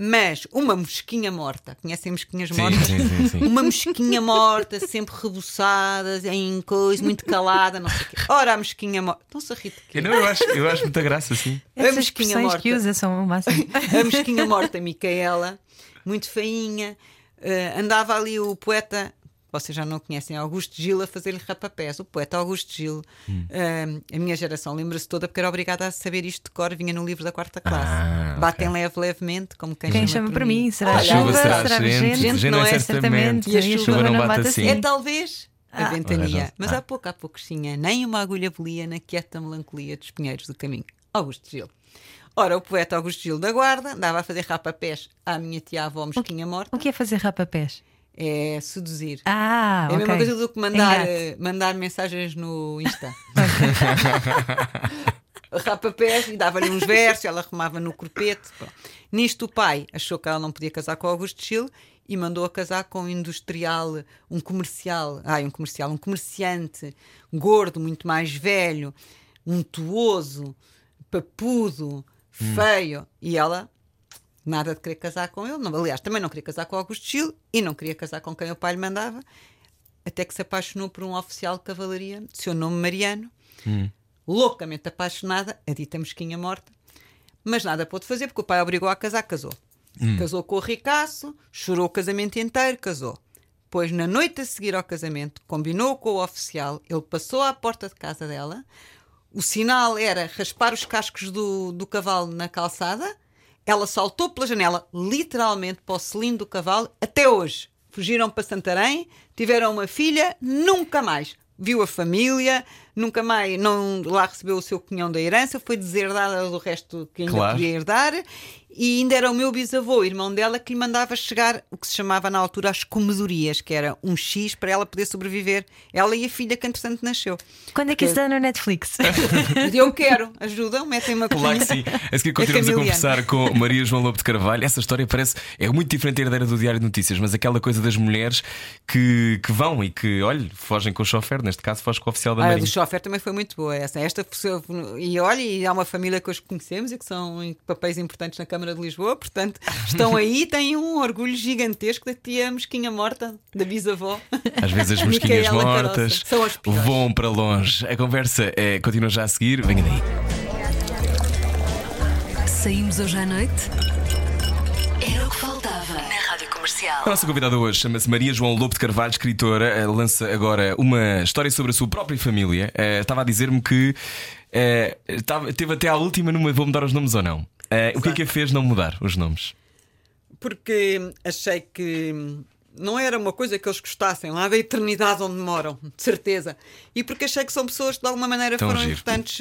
Mas uma mosquinha morta, conhecem mosquinhas Sim, mortas? sim, sim, sim. Uma mosquinha morta, sempre rebuçada, em coisa, muito calada, não sei o quê. Ora, a mosquinha morta. Estão-se a rir de quê? Eu, não, eu, acho, eu acho muita graça, sim. A Essas mosquinha expressões morta. que usa são o máximo. A mosquinha morta, Micaela, muito feinha, eh, andava ali o poeta. Vocês já não conhecem Augusto Gil a fazer-lhe rapapés. O poeta Augusto Gil, Hum. eh, a minha geração lembra-se toda porque era obrigada a saber isto de cor, vinha no livro da quarta classe. Ah. Batem leve, levemente, como quem, Quem chama para mim? Será Olha, chuva? será Será gente, gente? gente não é certamente. E a E chuva não bate assim. É talvez a Ah. ventania. Mas ah. há pouco, há pouco tinha nem uma agulha bolia na quieta melancolia dos pinheiros do caminho. Augusto Gil. Ora, o poeta Augusto Gil da Guarda andava a fazer rapapés à minha tia-avó Mosquinha Morta. O que é fazer rapapés? É seduzir. Ah, É a mesma coisa do que mandar, Engate. eh, mandar mensagens no Insta. Rapapés e dava-lhe uns versos, ela arrumava no corpete. Pronto. Nisto o pai achou que ela não podia casar com o Augusto Gil e mandou a casar com um industrial, um comercial, ai, um comercial, um comerciante gordo, muito mais velho, untuoso, papudo, feio. E ela nada de querer casar com ele. Não, aliás, também não queria casar com o Augusto Gil e não queria casar com quem o pai lhe mandava, até que se apaixonou por um oficial de cavalaria, de seu nome Mariano, loucamente apaixonada, a dita mosquinha morta, mas nada pôde fazer porque o pai obrigou a casar, casou. Casou com o ricaço, chorou o casamento inteiro, casou. Pois na noite a seguir ao casamento, combinou com o oficial, ele passou à porta de casa dela, o sinal era raspar os cascos do, do cavalo na calçada, ela saltou pela janela, literalmente para o cilindro do cavalo, até hoje. Fugiram para Santarém, tiveram uma filha, nunca mais. Viu a família, nunca mais, não lá recebeu o seu cunhão da herança, foi deserdada do resto que ainda Claro. podia herdar. E ainda era o meu bisavô, irmão dela, que lhe mandava chegar o que se chamava na altura as comedorias, que era um X para ela poder sobreviver. Ela e a filha que entretanto nasceu. Quando é que isso dá no Netflix? Eu quero, ajudam, metem-me a Claro que sim. A seguir continuamos a Camiliano. conversar com Maria João Lobo de Carvalho. Essa história parece é muito diferente da herdeira do Diário de Notícias, mas aquela coisa das mulheres que, que vão e que, olha, fogem com o chofer, neste caso foge com o oficial da Ah, a Marinha. Chofer também foi muito boa essa. Esta e olha, e há uma família que hoje conhecemos e que são em papéis importantes na Câmara de Lisboa, portanto estão aí, têm um orgulho gigantesco da tia Mesquinha morta, da bisavó. Às vezes as mosquinhas mortas voam para longe. A conversa é, continua já a seguir. Venha daí. Saímos hoje à noite? Comercial. A nossa convidada hoje chama-se Maria João Lobo de Carvalho, escritora. Eh, Lança agora uma história sobre a sua própria família. Eh, Estava a dizer-me que eh, estava- teve até à última numa. Vou mudar os nomes ou não? O que é que a fez não mudar os nomes? Porque achei que não era uma coisa que eles gostassem lá da eternidade onde moram, de certeza. E porque achei que são pessoas que de alguma maneira Tão foram giro. importantes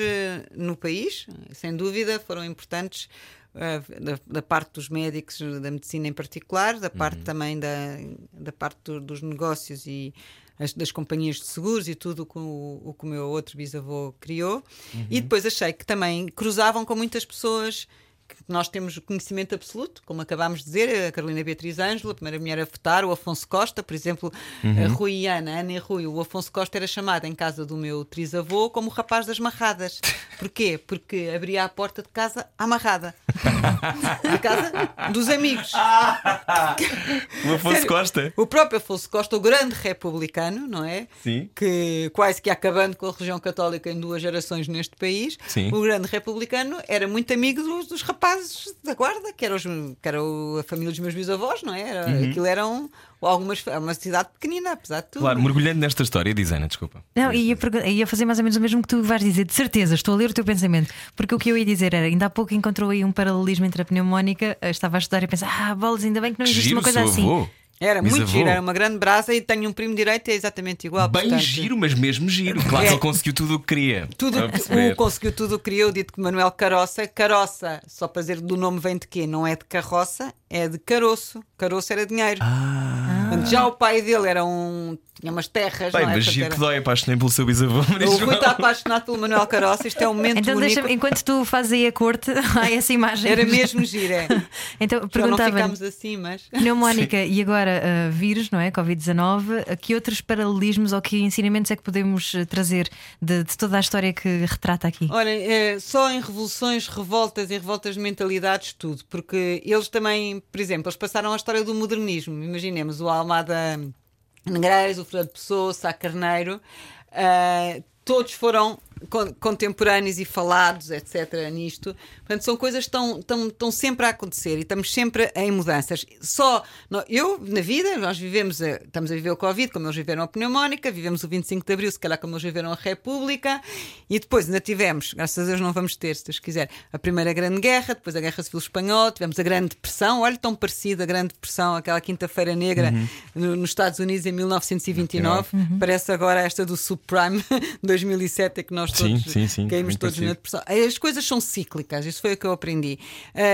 no país, sem dúvida, foram importantes. Eh, Da, da parte dos médicos, da medicina em particular, da Uhum. parte também da, da parte do- dos negócios e as- das companhias de seguros e tudo que o, o que o meu outro bisavô criou. Uhum. E depois achei que também cruzavam com muitas pessoas que nós temos conhecimento absoluto, como acabámos de dizer, a Carolina Beatriz Ângela, a primeira mulher a votar, o Afonso Costa, por exemplo, a Rui e Ana, Ana e Rui. O Afonso Costa era chamado em casa do meu trisavô como o rapaz das marradas. Porquê? Porque abria a porta de casa amarrada. Da casa dos amigos. O Afonso Sério? Costa. O próprio Afonso Costa, o grande republicano, não é? Sim. Que quase que acabando com a religião católica em duas gerações neste país, Sim. o grande republicano era muito amigo dos, dos rapazes da guarda, que era, os, que era a família dos meus bisavós, não é? Era, Uhum. Aquilo eram algumas, é uma cidade pequenina, apesar de tudo. Claro, mergulhando nesta história, diz Ana, desculpa. Não, ia, ia fazer mais ou menos o mesmo que tu vais dizer, de certeza, estou a ler o teu pensamento. Porque o que eu ia dizer era, ainda há pouco encontrou aí um paralelismo entre a pneumónica, eh, estava a estudar e a pensar, ah, bolas, ainda bem que não Que existe giro, uma coisa seu assim. avô. Era muito giro, era uma grande brasa e tenho um primo direito e é exatamente igual. Bem portanto, giro, mas mesmo giro. Claro, É. ele conseguiu tudo o que queria. Tudo, perceber. o conseguiu tudo o que queria. Eu dito que Manuel Caroça, Caroça, só para dizer do nome vem de quê? Não é de carroça, é de caroço. Caroço era dinheiro. Ah. Portanto, já o pai dele era um. Tinha umas terras. Bem, não é? mas giro que dói, apaixonei pelo seu bisavô. O. Rui está apaixonado pelo Manuel Caroça. Isto é um momento Então, único. deixa enquanto tu fazes aí a corte, há essa imagem. Era mesmo giro, é. Então, Já não perguntava ficámos assim, mas. Pneumónica e agora uh, vírus, não é? Covid-19, uh, que outros paralelismos ou que ensinamentos é que podemos uh, trazer de, de toda a história que retrata aqui? Olha, é, só em revoluções, revoltas e revoltas de mentalidades, tudo. Porque eles também, por exemplo, eles passaram a história do modernismo. Imaginemos o Almada Negreiros, o Fernando Pessoa, o Sá Carneiro. ah, todos foram contemporâneos e falados, etc. nisto. Portanto, são coisas que estão, estão, estão sempre a acontecer e estamos sempre em mudanças. Só eu, na vida, nós vivemos, a- estamos a viver o Covid, como eles viveram a pneumónica, vivemos o 25 de Abril, se calhar como eles viveram a República, e depois ainda tivemos, graças a Deus não vamos ter, se Deus quiser, a Primeira Grande Guerra, depois a Guerra Civil Espanhola, tivemos a Grande Depressão, olha tão parecida a Grande Depressão, aquela Quinta-feira Negra no- nos Estados Unidos em 1929, parece agora esta do subprime 2007, é que nós Sim, todos sim, sim, caímos muito todos parecido. na depressão. As coisas são cíclicas, isso foi o que eu aprendi.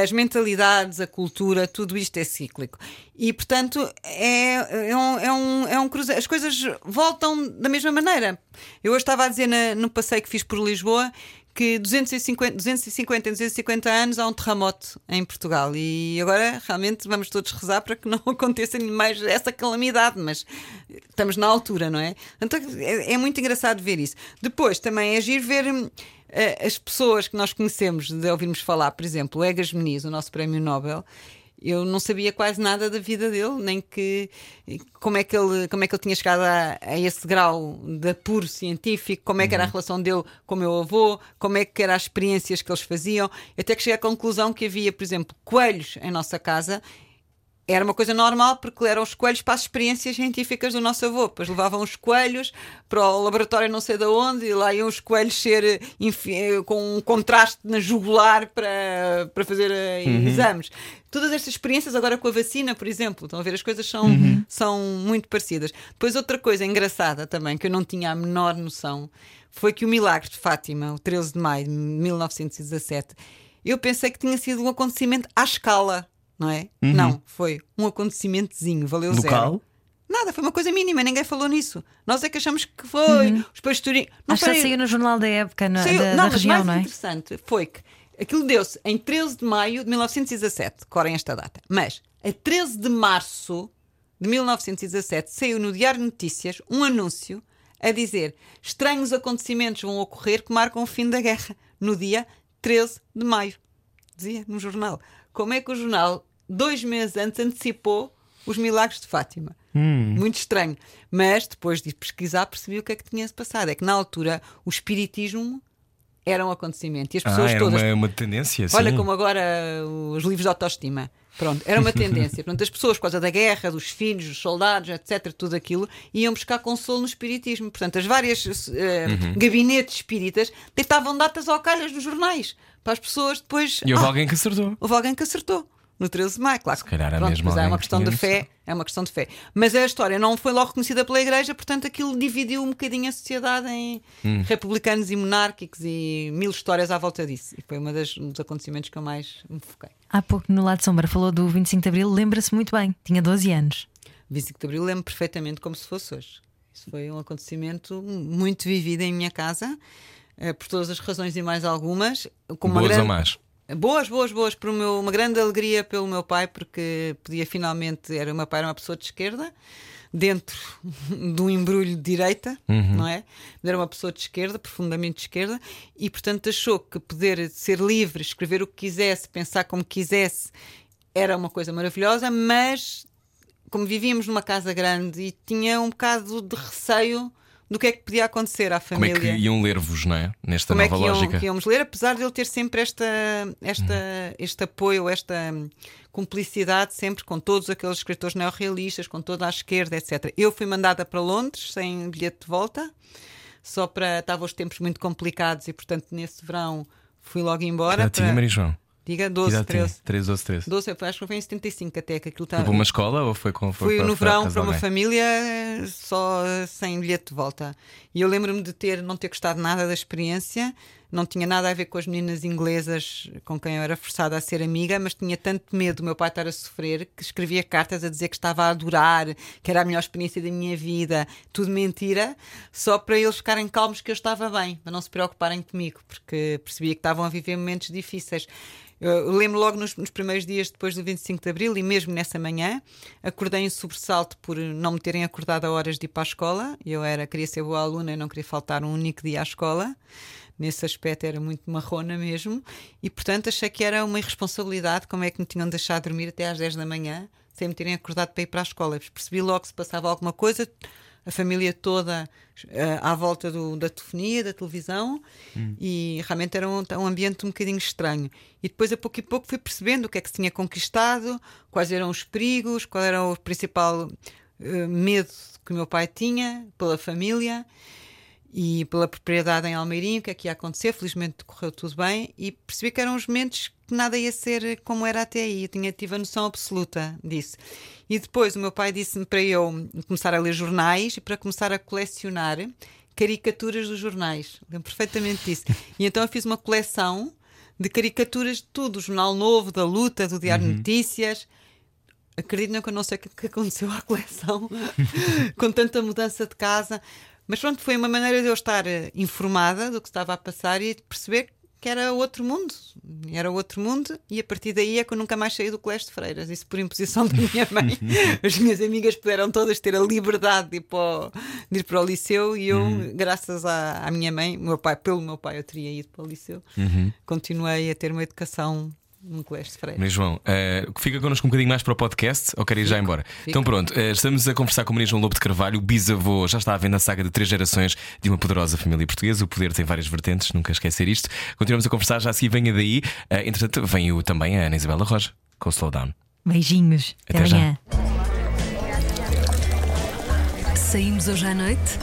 As mentalidades, a cultura, tudo isto é cíclico. E, portanto, é, é um, é um, é um cruzeiro. As coisas voltam da mesma maneira. Eu hoje estava a dizer na- no passeio que fiz por Lisboa que 250, 250 em 250 anos há um terremoto em Portugal e agora realmente vamos todos rezar para que não aconteça mais essa calamidade, mas estamos na altura, não é? Então é, é muito engraçado ver isso. Depois também é giro ver hum, eh, as pessoas que nós conhecemos de ouvirmos falar, por exemplo, Egas Meniz, o nosso prémio Nobel. Eu não sabia quase nada da vida dele, nem que como é que ele, como é que ele tinha chegado a, a esse grau de apuro científico, como é que era a relação dele com o meu avô, como é que eram as experiências que eles faziam. Até que cheguei à conclusão que havia, por exemplo, coelhos em nossa casa era uma coisa normal porque eram os coelhos para as experiências científicas do nosso avô. Depois levavam os coelhos para o laboratório não sei de onde e lá iam os coelhos ser enfim, com um contraste na jugular para, para fazer eh, Uhum. exames. Todas estas experiências agora com a vacina, por exemplo, estão a ver, as coisas são, Uhum. são muito parecidas. Depois outra coisa engraçada também, que eu não tinha a menor noção, foi que o milagre de Fátima, o 13 de maio de 1917, eu pensei que tinha sido um acontecimento à escala, não é? Não, foi um acontecimentozinho, valeu zero. Uhum. Local? Nada, foi uma coisa mínima, ninguém falou nisso. Nós é que achamos que foi. Os pastorinhos. Não Acho que saiu no jornal da época, na, Saiu- da, não, da mas região, mais não é? interessante foi que aquilo deu-se em 13 de maio de 1917, corem esta data. Mas a 13 de março de 1917 saiu no Diário de Notícias um anúncio a dizer estranhos acontecimentos vão ocorrer que marcam o fim da guerra no dia 13 de maio. Dizia no jornal. Como é que o jornal, dois meses antes, antecipou os milagres de Fátima? Hum. Muito estranho. Mas depois de pesquisar percebi o que é que tinha-se passado. É que na altura o espiritismo era um acontecimento. E as Ah, pessoas era todas. uma, uma tendência. Olha sim. como agora os livros de autoestima. Pronto, era uma tendência. Portanto, as pessoas, por causa da guerra, dos filhos, dos soldados, etc., tudo aquilo, iam buscar consolo no espiritismo. Portanto, as várias eh, Uhum. gabinetes espíritas deitavam datas ao calhas nos jornais para as pessoas depois. E houve Ah, alguém que acertou. Houve alguém que acertou. No 13 de maio, claro. Se calhar há Pronto, mesmo mas é uma que questão de fé. É uma questão de fé. Mas a história não foi logo reconhecida pela Igreja, portanto aquilo dividiu um bocadinho a sociedade em Hum. republicanos e monárquicos e mil histórias à volta disso. E foi uma das, um dos acontecimentos que eu mais me foquei. Há pouco no Lado Sombra falou do 25 de Abril, lembra-se muito bem, tinha 12 anos. 25 de Abril lembro perfeitamente como se fosse hoje. Isso foi um acontecimento muito vivido em minha casa, eh, por todas as razões e mais algumas. Com uma Boas grande... ou más? Boas, boas, boas. Por meu, uma grande alegria pelo meu pai, porque podia finalmente. Era, o meu pai era uma pessoa de esquerda, dentro de um embrulho de direita, não é? Era uma pessoa de esquerda, profundamente de esquerda, e portanto achou que poder ser livre, escrever o que quisesse, pensar como quisesse, era uma coisa maravilhosa, mas como vivíamos numa casa grande e tinha um bocado de receio do que é que podia acontecer à Como é família que iam ler-vos, não é? Nesta como é nova que, iam, lógica. que íamos ler, apesar de ele ter sempre esta, esta, este apoio, esta hum, cumplicidade sempre com todos aqueles escritores neorrealistas, com toda a esquerda, etc. Eu fui mandada para Londres sem bilhete de volta, só para. Estavam os tempos muito complicados e, portanto, nesse verão fui logo embora. Já tinha para- Maria João. Diga, Que 12, idade tinha? 13. 13, 12, 13. 12, eu acho que foi em 75 até que aquilo Foi estava. para uma escola ou foi com foi Fui para, no para verão para de uma família só sem bilhete de volta. E eu lembro-me de ter, não ter gostado nada da experiência, não tinha nada a ver com as meninas inglesas com quem eu era forçada a ser amiga, mas tinha tanto medo do meu pai estar a sofrer que escrevia cartas a dizer que estava a adorar, que era a melhor experiência da minha vida, tudo mentira, só para eles ficarem calmos que eu estava bem, para não se preocuparem comigo, porque percebia que estavam a viver momentos difíceis. Eu lembro logo nos, nos primeiros dias depois do 25 de Abril e mesmo nessa manhã, acordei em sobressalto por não me terem acordado a horas de ir para a escola. Eu era, queria ser boa aluna e não queria faltar um único dia à escola. Nesse aspecto era muito marrona mesmo. E portanto achei que era uma irresponsabilidade como é que me tinham deixado dormir até às 10 da manhã sem me terem acordado para ir para a escola. Percebi logo que se passava alguma coisa, a família toda eh, à volta do- da telefonia, da televisão, e realmente era um, um ambiente um bocadinho estranho. E depois, a pouco e pouco, fui percebendo o que é que se tinha conquistado, quais eram os perigos, qual era o principal eh, medo que o meu pai tinha pela família e pela propriedade em Almeirinho, o que é que ia acontecer. Felizmente correu tudo bem e percebi que eram os momentos que nada ia ser como era até aí. Eu tinha, tive a noção absoluta disso. E depois o meu pai disse-me para eu começar a ler jornais e para começar a colecionar caricaturas dos jornais. Lembro perfeitamente disso. E então eu fiz uma coleção de caricaturas de tudo: o Jornal Novo, da Luta, do Diário de Notícias. Acredito que eu não sei o que, que aconteceu à coleção com tanta mudança de casa. Mas pronto, foi uma maneira de eu estar eh, informada do que estava a passar e de perceber que era outro mundo. Era outro mundo e a partir daí é que eu nunca mais saí do colégio de freiras. Isso por imposição da minha mãe. As minhas amigas puderam todas ter a liberdade de ir para o, ir para o liceu e eu, graças à, à minha mãe, meu pai, pelo meu pai, eu teria ido para o liceu. Continuei a ter uma educação num colégio de freiras. Maria João, eh, fica connosco um bocadinho mais para o podcast ou quer ir já embora? Então pronto, eh, estamos a conversar com Maria João Lobo de Carvalho, o bisavô, já está a ver na saga de três gerações de uma poderosa família portuguesa. O poder tem várias vertentes, nunca esquecer isto. Continuamos a conversar, já se venha daí. Eh, entretanto, vem o, também a Ana Isabela Roja com o Slowdown. Beijinhos. Até, Até já. amanhã. Saímos hoje à noite?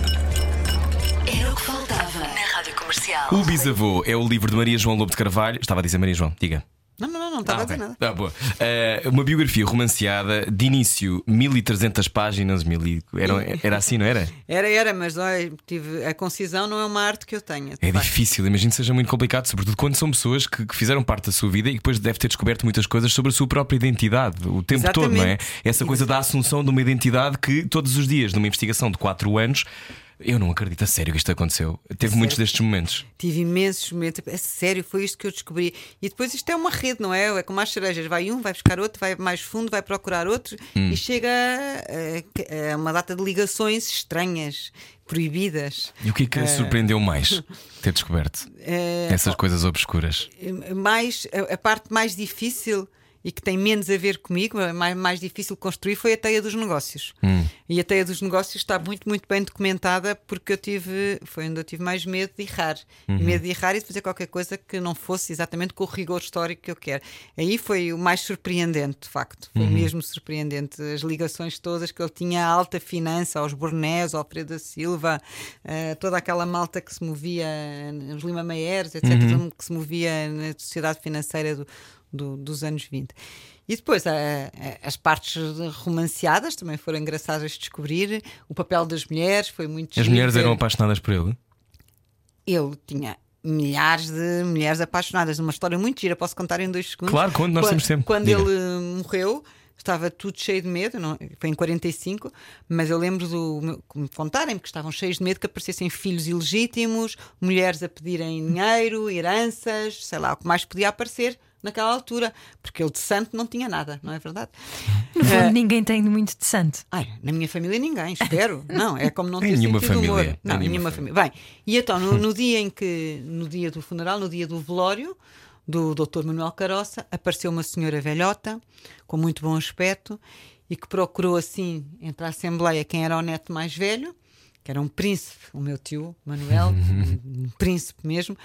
Era o que faltava na Rádio Comercial. O Bisavô é o livro de Maria João Lobo de Carvalho. Estava a dizer Maria João, diga. Não, não, não, não estava Ah, a dizer nada. Ah, boa. Eh, uma biografia romanceada de início 1300 páginas, mil e- era, era assim, não era? Era, era, mas olha, tive, a concisão não é uma arte que eu tenha. É facto. difícil, imagino que seja muito complicado, sobretudo quando são pessoas que, que fizeram parte da sua vida e depois deve ter descoberto muitas coisas sobre a sua própria identidade o tempo todo, não é? Exatamente. Essa coisa da assunção de uma identidade que todos os dias, numa investigação de 4 anos, eu não acredito a sério que isto aconteceu. Teve muitos destes momentos. Tive imensos momentos. É sério, foi isto que eu descobri. E depois isto é uma rede, não é? É como as cerejas: vai um, vai buscar outro, vai mais fundo, vai procurar outro Hum. e chega a, a uma data de ligações estranhas, proibidas. E o que é que a surpreendeu mais ter descoberto? É, Essas coisas obscuras. mais, a, a parte mais difícil e que tem menos a ver comigo, a mais, mais difícil de construir, foi a teia dos negócios. E a teia dos negócios está muito, muito bem documentada porque eu tive, foi onde eu tive mais medo de errar. Medo de errar e de fazer qualquer coisa que não fosse exatamente com o rigor histórico que eu quero. Aí foi o mais surpreendente, de facto. Foi mesmo surpreendente. As ligações todas que ele tinha à alta finança, aos Bornés, ao Alfredo da Silva, eh, toda aquela malta que se movia, os Lima Meyeres, etc., que se movia na sociedade financeira do, do- dos anos 20. E depois a- a- as partes romanceadas também foram engraçadas de descobrir. O papel das mulheres foi muito As giro mulheres eram apaixonadas por ele? Ele tinha milhares de mulheres apaixonadas numa história muito gira. Posso contar em dois segundos? Claro, conte, nós Quando- temos tempo. Quando Diga. ele eh, morreu, estava tudo cheio de medo. Não, foi em 45, mas eu lembro do me contarem que estavam cheios de medo que aparecessem filhos ilegítimos, mulheres a pedirem dinheiro, heranças, sei lá, o que mais podia aparecer naquela altura, porque ele de santo não tinha nada, não é verdade? No fundo, ninguém tem muito de santo. Ai, na minha família ninguém, espero. Não, é como não ter nenhuma sentido de humor. família, em Não, nenhuma nenhuma família. Bem, e então, no, no dia em que, no dia do funeral, no dia do velório do Dr. Manuel Caroça, apareceu uma senhora velhota, com muito bom aspecto, e que procurou assim, entre a Assembleia, quem era o neto mais velho, que era um príncipe, o meu tio, Manuel, um, um príncipe mesmo.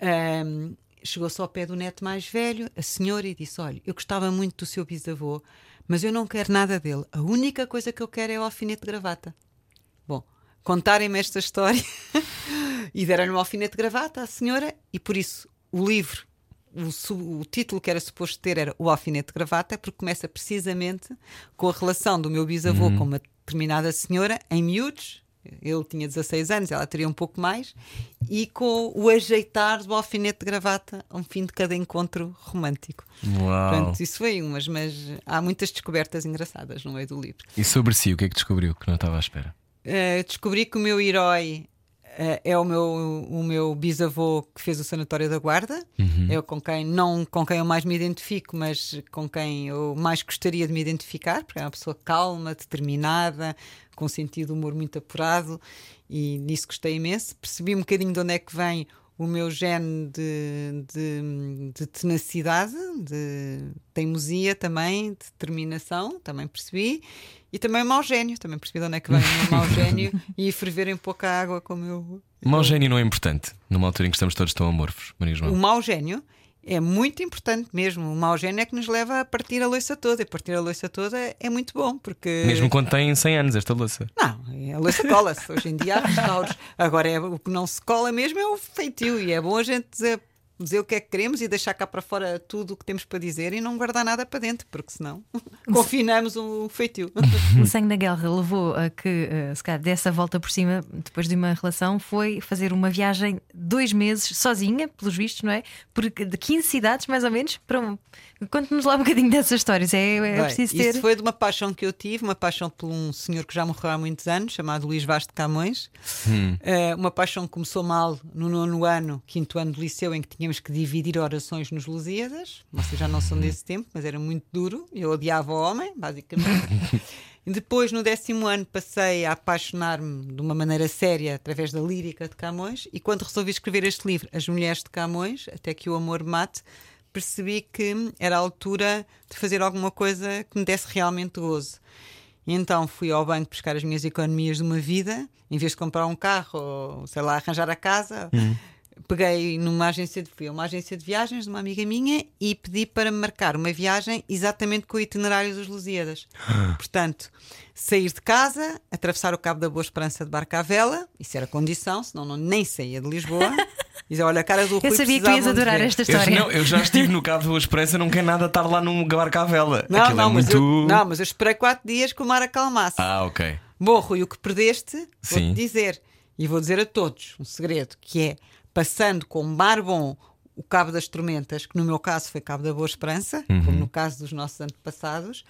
Ahm, Chegou-se ao pé do neto mais velho, a senhora, e disse: Olha, eu gostava muito do seu bisavô, mas eu não quero nada dele. A única coisa que eu quero é o alfinete de gravata. Bom, contarem-me esta história e deram-lhe um alfinete de gravata à senhora, e por isso o livro, o, o título que era suposto ter era O Alfinete de Gravata, porque começa precisamente com a relação do meu bisavô com uma determinada senhora, em miúdos. Ele tinha 16 anos, ela teria um pouco mais, e com o ajeitar do alfinete de gravata ao fim de cada encontro romântico. Uau! Portanto, isso foi umas, mas há muitas descobertas engraçadas no meio do livro. E sobre si, o que é que descobriu que não estava à espera? Uh, descobri que o meu herói uh, é o meu, o meu bisavô que fez o Sanatório da Guarda. É o com quem, não com quem eu mais me identifico, mas com quem eu mais gostaria de me identificar, porque é uma pessoa calma, determinada, com sentido de humor muito apurado e nisso gostei imenso. Percebi um bocadinho de onde é que vem o meu gene de, de, de tenacidade, de teimosia também, de determinação, também percebi. E também mau gênio, também percebi de onde é que vem o meu mau gênio e ferver em pouca água como eu. O mau gênio não é importante, numa altura em que estamos todos tão amorfos, Maria O João. mau gênio é muito importante mesmo. O mau gênio é que nos leva a partir a louça toda. E partir a louça toda é muito bom, porque. Mesmo quando tem 100 anos, esta louça. Não, a louça cola-se. Hoje em dia há restauros. Agora é, o que não se cola mesmo é o feitio. E é bom a gente dizer, dizer o que é que queremos e deixar cá para fora tudo o que temos para dizer e não guardar nada para dentro, porque senão confinamos o feitio. O sangue na guerra levou a que, eh, se calhar, dessa volta por cima, depois de uma relação, foi fazer uma viagem dois meses sozinha, pelos vistos, não é? Por, de 15 cidades, mais ou menos. Para um... Conte-nos lá um bocadinho dessas histórias. É, é Bem, preciso ter. Isso foi de uma paixão que eu tive, uma paixão por um senhor que já morreu há muitos anos, chamado Luís Vaz de Camões. Eh, uma paixão que começou mal no nono ano, quinto ano de liceu, em que tínhamos que dividir orações nos Lusíadas. Vocês já não são desse tempo, mas era muito duro. Eu odiava o homem, basicamente. E Depois, no décimo ano, passei a apaixonar-me de uma maneira séria através da lírica de Camões. E quando resolvi escrever este livro, As Mulheres de Camões, Até que o Amor Mate, percebi que era a altura de fazer alguma coisa que me desse realmente gozo. Então fui ao banco buscar as minhas economias de uma vida, em vez de comprar um carro ou, sei lá, arranjar a casa. peguei numa agência de fui a uma agência de viagens de uma amiga minha e pedi para me marcar uma viagem exatamente com o itinerário dos Lusíadas. Portanto, sair de casa, atravessar o Cabo da Boa Esperança de barca à vela, isso era condição, senão não, nem saía de Lisboa. E dizer, olha, a cara do Rui Eu sabia que tu ias de adorar ver. esta Eu, história. não, eu já estive no Cabo da Boa Esperança, não quer nada estar lá num barco à vela. Não, Aquilo não, é mas muito. eu, não, mas eu esperei quatro dias que o mar acalmasse. Ah, ok. Bom, Rui, o que perdeste, Sim. vou-te dizer, e vou dizer a todos um segredo, que é passando com mar bom o Cabo das Tormentas, que no meu caso foi Cabo da Boa Esperança, Uhum. como no caso dos nossos antepassados,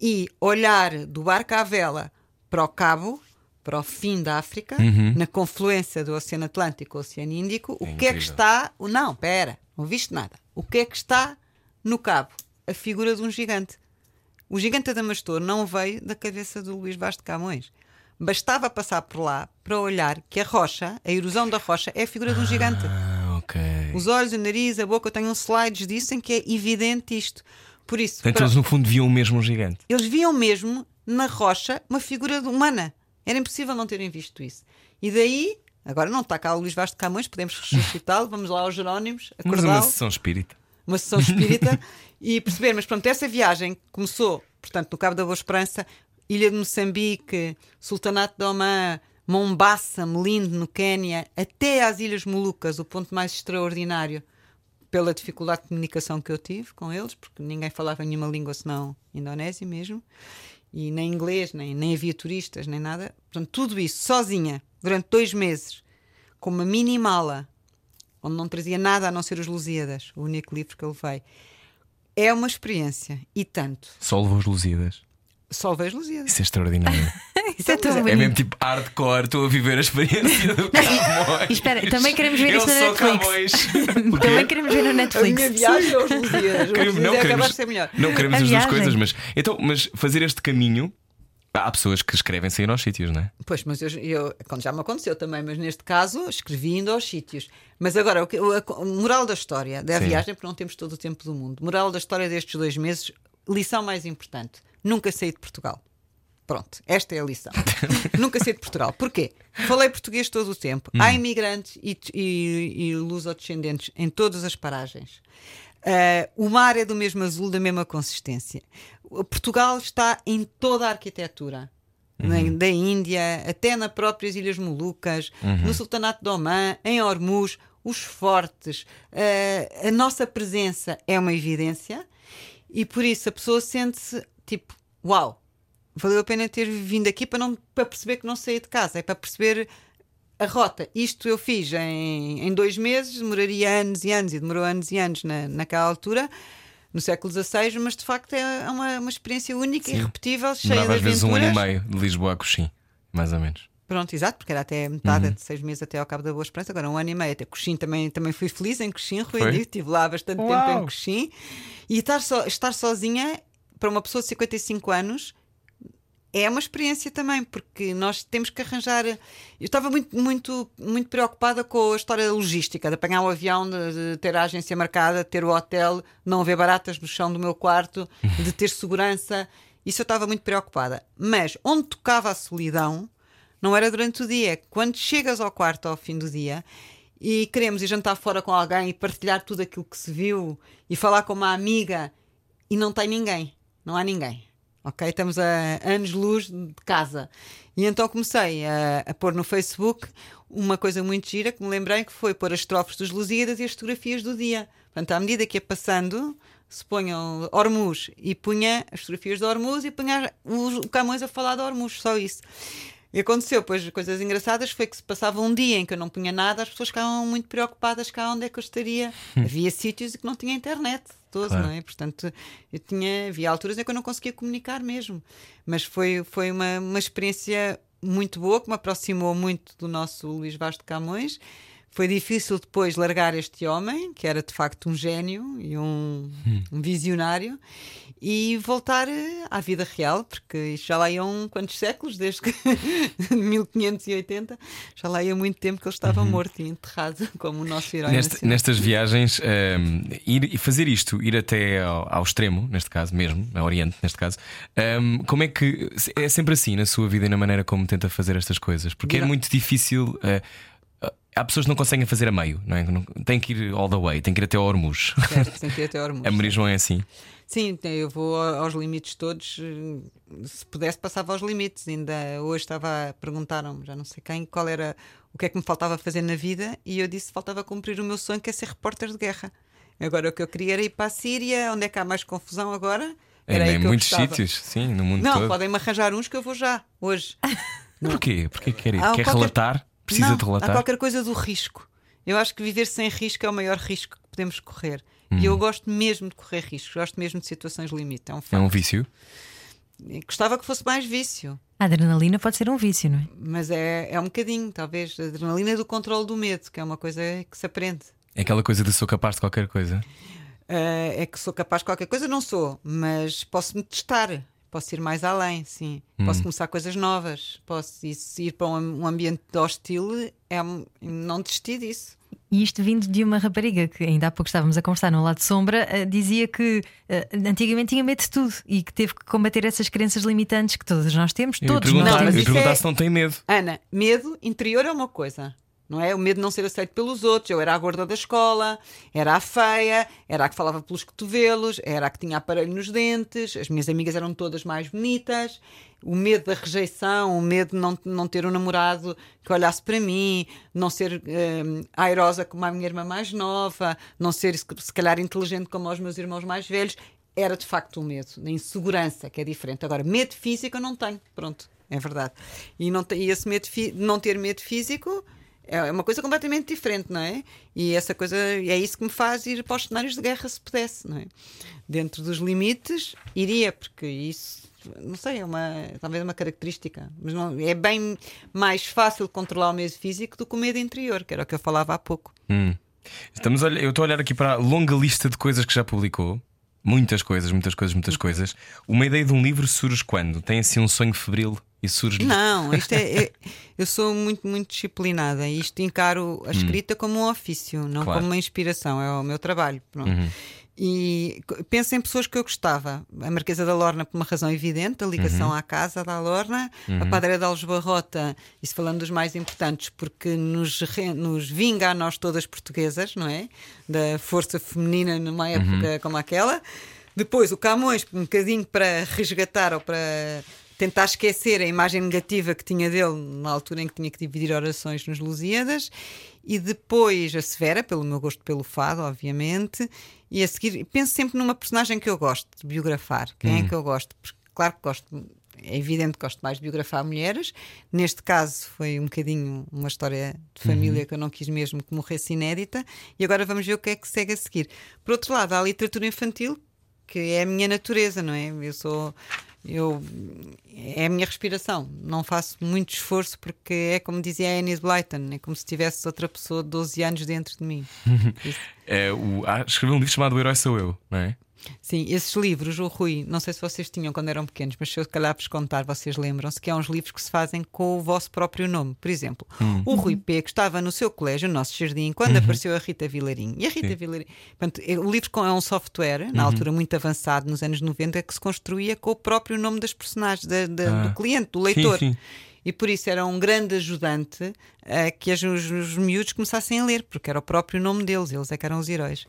e olhar do barco à vela para o Cabo, para o fim da África, na confluência do Oceano Atlântico o Oceano Índico, o Uhum. É que é que incrível. está. o- Não, pera, não viste nada. O que é que está no Cabo? A figura de um gigante. O gigante Adamastor não veio da cabeça do Luís Vaz de Camões. Bastava passar por lá para olhar que a rocha, a erosão da rocha, é a figura de um gigante. Ah, ok. Os olhos, o nariz, a boca, eu tenho uns slides disso em que é evidente isto. Por isso, Portanto, para- eles no fundo viam mesmo um gigante. eles viam mesmo na rocha uma figura humana. Era impossível não terem visto isso. E daí, agora não está cá o Luís Vaz de Camões, podemos ressuscitá-lo, vamos lá aos Jerónimos, Mas uma sessão espírita. uma sessão espírita e perceber, mas pronto, essa viagem começou, portanto, no Cabo da Boa Esperança, Ilha de Moçambique, Sultanato de Oman, Mombasa, Melindo, no Quénia, até às Ilhas Molucas, o ponto mais extraordinário pela dificuldade de comunicação que eu tive com eles, porque ninguém falava nenhuma língua senão indonésio mesmo, e nem inglês, nem, nem havia turistas, nem nada. Portanto, tudo isso sozinha, durante dois meses, com uma mini mala, onde não trazia nada a não ser os Lusíadas, o único livro que eu levei. É uma experiência, e tanto. Só levou os Lusíadas. Só os Lusíadas. Isso é extraordinário. Isso é tão é bonito. mesmo tipo hardcore, estou a viver a experiência do Camões. E espera, também queremos ver Eu isto na sou Netflix. Camões. Também queremos ver no A minha Netflix. viagem aos Lusíadas. Os Queremos- é capaz queremos, de ser melhor. não queremos A as duas coisas, mas, então, mas fazer este caminho. Há pessoas que escrevem sem ir aos sítios, não é? Pois, mas eu, eu- quando já me aconteceu também, mas neste caso escrevi indo aos sítios. Mas agora, o que- o- a, moral da história da Sim. viagem, porque não temos todo o tempo do mundo. Moral da história destes dois meses, lição mais importante: nunca saí de Portugal. Pronto, esta é a lição. nunca saí de Portugal. Porquê? Falei português todo o tempo. Há imigrantes e, e, e lusodescendentes em todas as paragens. Ah, o mar é do mesmo azul, da mesma consistência. Portugal está em toda a arquitetura. Na- Da Índia, até nas próprias Ilhas Molucas, no Sultanato de Oman, em Hormuz, os fortes. ah, a nossa presença é uma evidência e por isso a pessoa sente-se tipo: Uau, valeu a pena ter vindo aqui para, não, para perceber que não saí de casa, é para perceber a rota. Isto eu fiz em, em dois meses, demoraria anos e anos, e demorou anos e anos na, naquela altura, no século XVI, mas de facto é uma, uma experiência única, irrepetível, cheia Demorava de às vezes um ano aventuras. e meio de Lisboa a Coxim, mais ou menos. Pronto, exato, porque era até metade de seis meses até ao Cabo da Boa Esperança, agora um ano e meio. Até Coxim também, também fui feliz em Coxim, Rui estive lá bastante tempo Uau! em Coxim. E estar, so, estar sozinha para uma pessoa de 55 anos é uma experiência também, porque nós temos que arranjar. Eu estava muito, muito, muito preocupada com a história logística, de apanhar o avião, de, de ter a agência marcada, de ter o hotel, não haver baratas no chão do meu quarto, de ter segurança. Isso eu estava muito preocupada. Mas onde tocava a solidão, não era durante o dia. é Quando chegas ao quarto ao fim do dia e queremos ir jantar fora com alguém e partilhar tudo aquilo que se viu e falar com uma amiga e não tem ninguém, não há ninguém. Ok? Estamos a anos-luz de casa. E então comecei a, a pôr no Facebook uma coisa muito gira que me lembrei que foi pôr as estrofes dos Lusíadas e as fotografias do dia. Portanto, à medida que ia passando, se ponham Hormuz e punha as fotografias de Hormuz e punha o, Camões a falar de Hormuz, só isso. E aconteceu, pois, coisas engraçadas foi que se passava um dia em que eu não punha nada, as pessoas ficavam muito preocupadas cá onde é que eu estaria. Havia sítios que não tinha internet, todo, Claro. não é? Portanto, eu tinha, havia alturas em que eu não conseguia comunicar mesmo. Mas foi, foi uma, uma experiência muito boa, que me aproximou muito do nosso Luís Vaz de Camões. Foi difícil depois largar este homem, que era de facto um gênio e um, um visionário, e voltar eh, à vida real, porque isto já lá iam quantos séculos, desde que 1580, já lá ia muito tempo que ele estava morto e enterrado, como o nosso herói. Neste- nestas viagens, ehm, ir e fazer isto, ir até ao, ao extremo, neste caso mesmo, ao Oriente, neste caso, ehm, como é que é sempre assim na sua vida e na maneira como tenta fazer estas coisas? Porque é Não. muito difícil. eh, há pessoas que não conseguem fazer a meio, não é? Não- Tem que ir all the way, tem que ir até ao Hormuz. Certo, sem ter até Hormuz. A Maria João é assim. Sim, eu vou aos limites todos. eh, Se pudesse, passava aos limites. Ainda hoje estava perguntaram-me, já não sei quem, qual era o que é que me faltava fazer na vida, e eu disse que faltava cumprir o meu sonho, que é ser repórter de guerra. Agora o que eu queria era ir para a Síria, onde é que há mais confusão agora? Era aí em que eu muitos gostava. sítios, sim, no mundo Não, todo. podem-me arranjar uns que eu vou já, hoje. Porquê? Porquê que quer ir? Quer qualquer- relatar? Precisa não, de relatar? Há qualquer coisa do risco. Eu acho que viver sem risco é o maior risco que podemos correr. Hum. E eu gosto mesmo de correr riscos, gosto mesmo de situações limite. É um É um vício? Gostava que fosse mais vício, A adrenalina pode ser um vício, não é? mas é, é um bocadinho, talvez. A adrenalina do controle do medo, que é uma coisa que se aprende. É aquela coisa de sou capaz de qualquer coisa. Ah, é que sou capaz de qualquer coisa, não sou, mas posso me testar, posso ir mais além, sim. Posso começar coisas novas, posso ir, ir para um, ambiente hostil, é não desistir disso. E isto vindo de uma rapariga que ainda há pouco estávamos a conversar no lado de sombra, eh, dizia que eh, antigamente tinha medo de tudo e que teve que combater essas crenças limitantes que todas nós temos, Eu todos nós eu temos. isso perguntar é- se não tem medo. Ana, medo interior é uma coisa. Não é? O medo de não ser aceito pelos outros. Eu era a gorda da escola, era a feia, era a que falava pelos cotovelos, era a que tinha aparelho nos dentes, as minhas amigas eram todas mais bonitas. O medo da rejeição, o medo de não, não ter um namorado que olhasse para mim, não ser hum, airosa como a minha irmã mais nova, não ser se calhar inteligente como os meus irmãos mais velhos. Era de facto um medo, da insegurança, que é diferente. Agora, medo físico eu não tenho. Pronto, é verdade. E, não, e esse medo, não ter medo físico é uma coisa completamente diferente, não é? E essa coisa é isso que me faz ir para os cenários de guerra se pudesse, não é? Dentro dos limites, iria, porque isso, não sei, é uma, talvez uma característica, mas não, é bem mais fácil controlar o medo físico do que o medo interior, que era o que eu falava há pouco. Hum. Estamos a eu estou a olhar aqui para a longa lista de coisas que já publicou. Muitas coisas, muitas coisas, muitas coisas. Uma ideia de um livro surge quando? Tem assim um sonho febril e surge. Não, isto é, é- eu sou muito, muito disciplinada e isto encaro a escrita como um ofício, não Claro. como uma inspiração, é o meu trabalho. pronto. E penso em pessoas que eu gostava. A Marquesa da Lorna, por uma razão evidente, a ligação à casa da Lorna, a Padre de Alves Barrota, isso falando dos mais importantes, porque nos, nos vinga a nós todas portuguesas, não é? Da força feminina numa época como aquela. Depois o Camões, um bocadinho para resgatar ou para tentar esquecer a imagem negativa que tinha dele na altura em que tinha que dividir orações nos Lusíadas. E depois a Severa, pelo meu gosto pelo fado, obviamente. E a seguir, penso sempre numa personagem que eu gosto de biografar. Quem é que eu gosto? Porque, claro que gosto, é evidente que gosto mais de biografar mulheres. Neste caso, foi um bocadinho uma história de família que eu não quis mesmo que morresse inédita. E agora vamos ver o que é que segue a seguir. Por outro lado, há a literatura infantil, que é a minha natureza, não é? Eu sou. Eu, é a minha respiração. Não faço muito esforço porque é como dizia a Annie Blyton, é como se tivesse outra pessoa de 12 anos dentro de mim. É, o, ah, um livro chamado O Herói Sou Eu, não é? Sim, esses livros, o Rui, não sei se vocês tinham quando eram pequenos, mas se eu se calhar vos contar, vocês lembram-se que há uns livros que se fazem com o vosso próprio nome. Por exemplo, o Rui P, que estava no seu colégio, no nosso jardim, quando apareceu a Rita Vilarinho. E a Rita Vilarinho. Portanto, é- o livro é um software, na altura muito avançado, nos anos 90, que se construía com o próprio nome das personagens, da- da- Ah. do cliente, do leitor. sim. E por isso era um grande ajudante a que as- os, os miúdos começassem a ler, porque era o próprio nome deles, eles é que eram os heróis.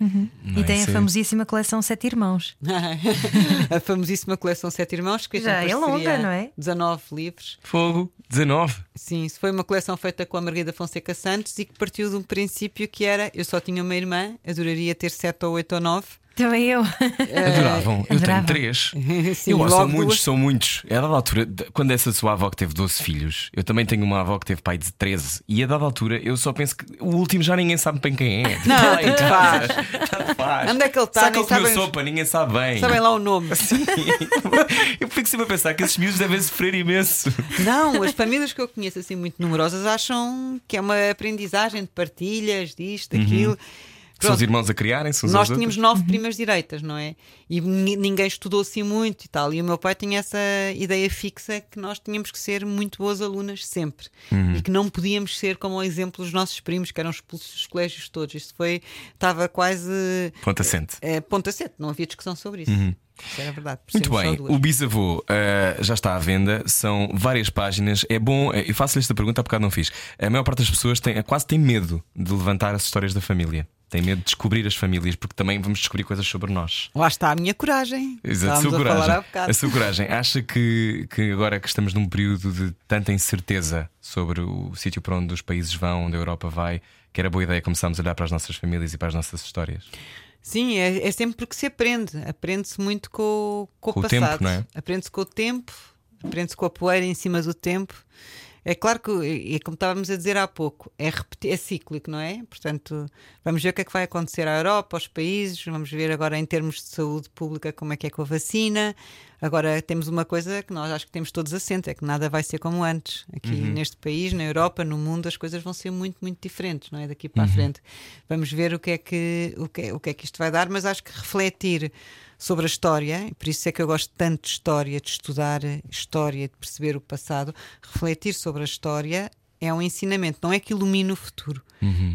E tem a é- famosíssima coleção Sete Irmãos. a famosíssima coleção Sete Irmãos, que Já é longa, não é? 19 livros. Fogo, 19. Sim, isso foi uma coleção feita com a Margarida Fonseca Santos e que partiu de um princípio que era: eu só tinha uma irmã, adoraria ter sete ou oito ou nove. Também eu. Adoravam. Eu adorava. tenho três. Sim, eu, são muitos, duas. são muitos. É a dada altura, quando essa sua avó que teve 12 filhos, eu também tenho uma avó que teve pai de 13, e a dada altura eu só penso que o último já ninguém sabe bem quem é. Não, Tá tanto casa. faz. Tanto faz. Onde é que ele está? Sabe que ele sopa, ninguém sabe bem. Sabem lá o nome. Sim. eu fico sempre a pensar que esses miúdos devem sofrer imenso. Não, as famílias que eu conheço assim muito numerosas acham que é uma aprendizagem de partilhas, disto, daquilo. São os Pronto. irmãos a criarem-se uns Nós tínhamos outros. nove primas direitas, não é? E ni- ninguém estudou assim muito e tal. E o meu pai tinha essa ideia fixa que nós tínhamos que ser muito boas alunas sempre. E que não podíamos ser como o exemplo dos nossos primos, que eram expulsos dos colégios todos. Isto foi, estava quase Ponto assente. é, ponto a sete, não havia discussão sobre isso. Uhum. Isso era verdade. Muito bem, o bisavô ah, já está à venda, são várias páginas. É bom, eh, eu faço-lhe esta pergunta, há bocado não fiz. A maior parte das pessoas tem, quase tem medo de levantar as histórias da família. Tem medo de descobrir as famílias, porque também vamos descobrir coisas sobre nós. Lá está a minha coragem. Exato, a sua a coragem. bocado. A sua coragem. Acha que, que agora que estamos num período de tanta incerteza sobre o sítio para onde os países vão, onde a Europa vai, que era boa ideia começarmos a olhar para as nossas famílias e para as nossas histórias? Sim, é, é sempre porque se aprende. Aprende-se muito com, o- com, Com o o passado. tempo, não é? Aprende-se com o tempo, aprende-se com a poeira em cima do tempo. É claro que, e como estávamos a dizer há pouco, é, é cíclico, não é? Portanto, vamos ver o que é que vai acontecer à Europa, aos países, vamos ver agora em termos de saúde pública como é que é com a vacina. Agora temos uma coisa que nós acho que temos todos assente, é que nada vai ser como antes. Aqui Uhum. neste país, na Europa, no mundo, as coisas vão ser muito, muito diferentes, não é? Daqui Uhum. para a frente. Vamos ver o que, é que, o, que, é- o que é que isto vai dar, mas acho que refletir sobre a história, por isso é que eu gosto tanto de história, de estudar história, de perceber o passado, refletir sobre a história é um ensinamento, não é que ilumine o futuro,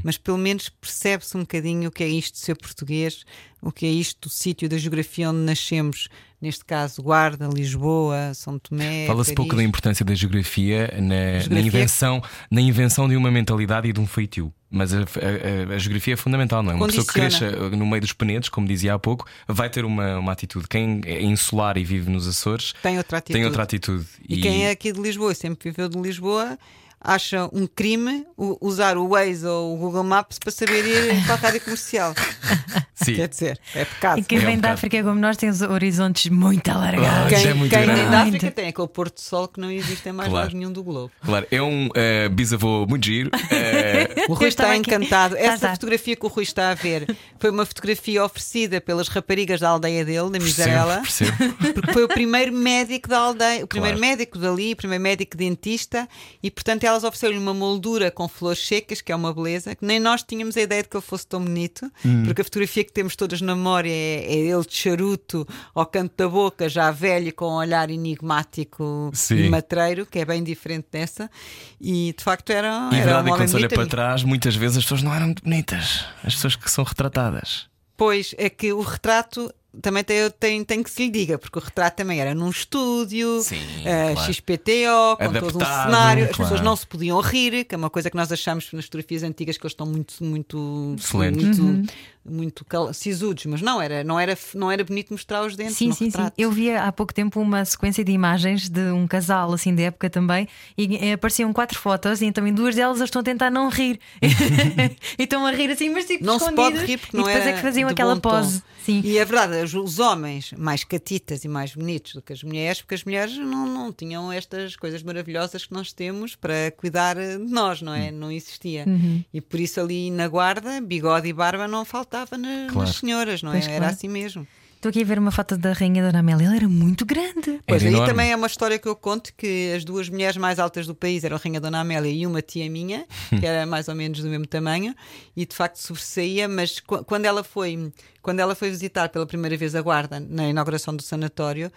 mas pelo menos percebe-se um bocadinho o que é isto de ser português, o que é isto do sítio da geografia onde nascemos, neste caso Guarda, Lisboa, São Tomé. Fala-se pouco da importância da geografia na, na Geografia- invenção, na invenção de uma mentalidade e de um feitio. Mas a, a- a- a geografia é fundamental, não é? Uma pessoa que cresça no meio dos penedos, como dizia há pouco, vai ter uma, uma atitude. Quem é insular e vive nos Açores Tem outra atitude. tem outra atitude. E, quem é aqui de Lisboa, e sempre viveu de Lisboa, acha um crime usar o Waze ou o Google Maps para saber ir para a rádio comercial. Sim. Quer dizer, é pecado. E quem É um vem da. África como nós tem os horizontes muito alargados. Quem- Quem, é muito quem vem da. África tem aquele Porto de Sol que não existe em mais Claro. lado nenhum do globo. Claro, é um eh, bisavô muito giro. eh, O Rui está aqui- encantado. Já Essa está. fotografia que o Rui está a ver foi uma fotografia oferecida pelas raparigas da aldeia dele, da Misarela. percebo, percebo. porque foi o primeiro médico da aldeia, o primeiro Claro. médico dali, o primeiro médico dentista, e portanto elas ofereceram-lhe uma moldura com flores secas, que é uma beleza, que nem nós tínhamos a ideia de que ele fosse tão bonito, Hum. porque a fotografia que temos todas na memória é, é ele de charuto ao canto da boca, já velho, com um olhar enigmático Sim. e matreiro, que é bem diferente dessa, e de facto era, E era verdade um que quando se olha para trás, muitas vezes as pessoas não eram bonitas. As pessoas que são retratadas. Pois é que o retrato também tem, tem, tem que se lhe diga, porque o retrato também era num estúdio, Sim, eh, claro. XPTO, com todo um Adaptado, cenário, as claro. pessoas não se podiam rir, que é uma coisa que nós achamos nas fotografias antigas que eles estão muito, muito, Solenes. muito, muito cal- sisudos, mas não era, não era, não era bonito mostrar os dentes Sim, no sim, sim. retrato. Eu via há pouco tempo uma sequência de imagens de um casal assim de época também e eh, apareciam quatro fotos e então em duas delas eles estão a tentar não rir e estão a rir assim, mas tipo Não se pode rir porque e não depois era é que faziam aquela bom tom. Sim. E é verdade, os, homens mais catitas e mais bonitos do que as mulheres, porque as mulheres não, não tinham estas coisas maravilhosas que nós temos para cuidar de nós, não é? Não existia. Uhum. E por isso ali na guarda, bigode e barba não faltava na- Claro. nas senhoras, não Pois, é? Era claro. assim mesmo. Estou aqui a ver uma foto da rainha Dona Amélia, ela era muito grande. Pois Era aí também é uma história que eu conto que as duas mulheres mais altas do país eram a Rainha Dona Amélia e uma tia minha, que era mais ou menos do mesmo tamanho, e de facto sobressaía, mas qu- quando ela foi, quando ela foi visitar pela primeira vez a Guarda na inauguração do sanatório,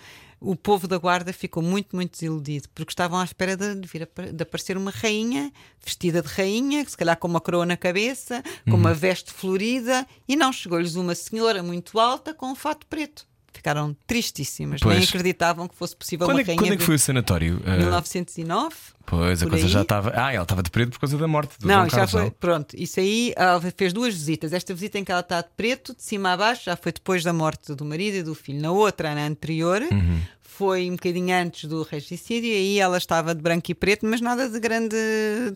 o povo da Guarda ficou muito, muito desiludido, porque estavam à espera de, vir a, de aparecer uma rainha vestida de rainha, se calhar com uma coroa na cabeça, com uma veste florida, e não, chegou-lhes uma senhora muito alta com um fato preto. Ficaram tristíssimas, nem Pois. acreditavam que fosse possível Quando uma é, rainha. quando é que foi o sanatório? Ah, 1909? Pois, a por coisa aí. já estava. Ah, ela estava de preto por causa da morte do Não, Dom já Carlos, foi. não? Pronto, isso aí ela fez duas visitas. Esta visita em que ela está de preto, de cima a baixo, já foi depois da morte do marido e do filho. Na outra, na anterior, Uhum. foi um bocadinho antes do regicídio, e aí ela estava de branco e preto, mas nada de grande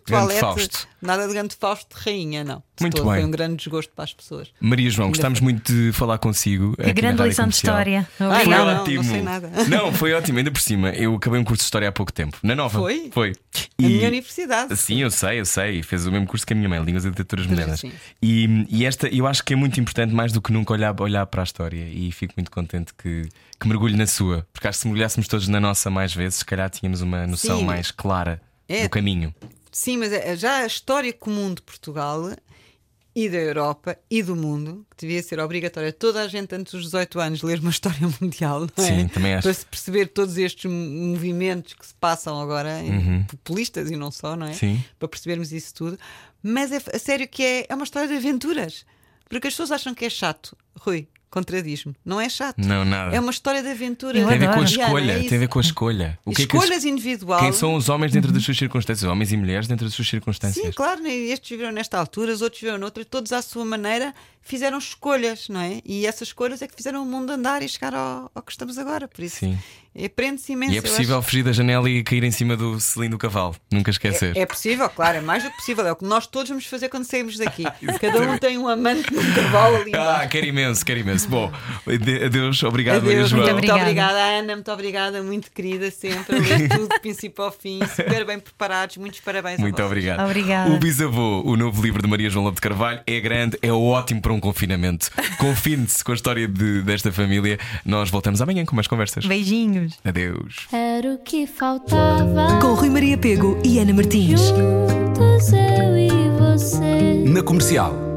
toalete. Fausto. Nada de grande Fausto de rainha, não. De Muito todo. bem. Foi um grande desgosto para as pessoas. Maria João, Ainda gostámos muito de falar consigo. Que grande lição de história. Ah, Foi Obrigada. não, não, ótimo. não sei nada. Não, foi ótimo, ainda por cima. Eu acabei um curso de história há pouco tempo. Na nova. Foi? Foi. A minha universidade. Sim, eu sei, eu sei. Fez o mesmo curso que a minha mãe, Línguas e Literaturas Modernas. E, e esta, eu acho que é muito importante, mais do que nunca, olhar, olhar para a história. E fico muito contente que, que mergulhe na sua. Porque acho que se mergulhássemos todos na nossa mais vezes, se calhar tínhamos uma noção Sim. mais clara É. do caminho. Sim, mas é- já a história comum de Portugal e da Europa e do mundo, que devia ser obrigatória toda a gente antes dos 18 anos ler uma história mundial, não é? Sim, também acho. Para se perceber todos estes mo- movimentos que se passam agora, em- populistas e não só, não é? Uhum. Sim. Para percebermos isso tudo. Mas é a sério que é, é uma história de aventuras. Porque as pessoas acham que é chato. Rui, contradiz-me. Não é chato. Não, nada. É uma história de aventura. Tem a ver com a escolha. É Tem a ver com a escolha. O que é que as- Escolhas individuais. Quem são os homens dentro das suas circunstâncias? Homens e mulheres dentro das suas circunstâncias. Sim, claro, né? estes viveram nesta altura, os outros viveram noutra, todos à sua maneira fizeram escolhas, não é? E essas escolhas é que fizeram o mundo andar e chegar ao, ao que estamos agora. Por isso, Sim. Aprende-se imenso. E é possível acho. fugir da janela e cair em cima do selim do cavalo. Nunca esquecer. É possível, claro, é mais do que possível. É o que nós todos vamos fazer quando sairmos daqui. Cada um tem um amante num cavalo ali Ah, quero imenso, quero imenso. Bom, ade- adeus, obrigado, Maria Adeus, João. muito, Obrigada. obrigada, Ana, muito obrigada, muito querida sempre. tudo do princípio ao fim, super bem preparados. Muitos parabéns a Muito vocês. obrigado. Obrigada. O Bisavô, o novo livro de Maria João Lobo de Carvalho, é grande, é ótimo para um confinamento. Confine-se com a história de- desta família. Nós voltamos amanhã com mais conversas. Beijinhos. Adeus. Era o que faltava. Com Rui Maria Pego e Ana Martins. Juntos eu e você. Na comercial.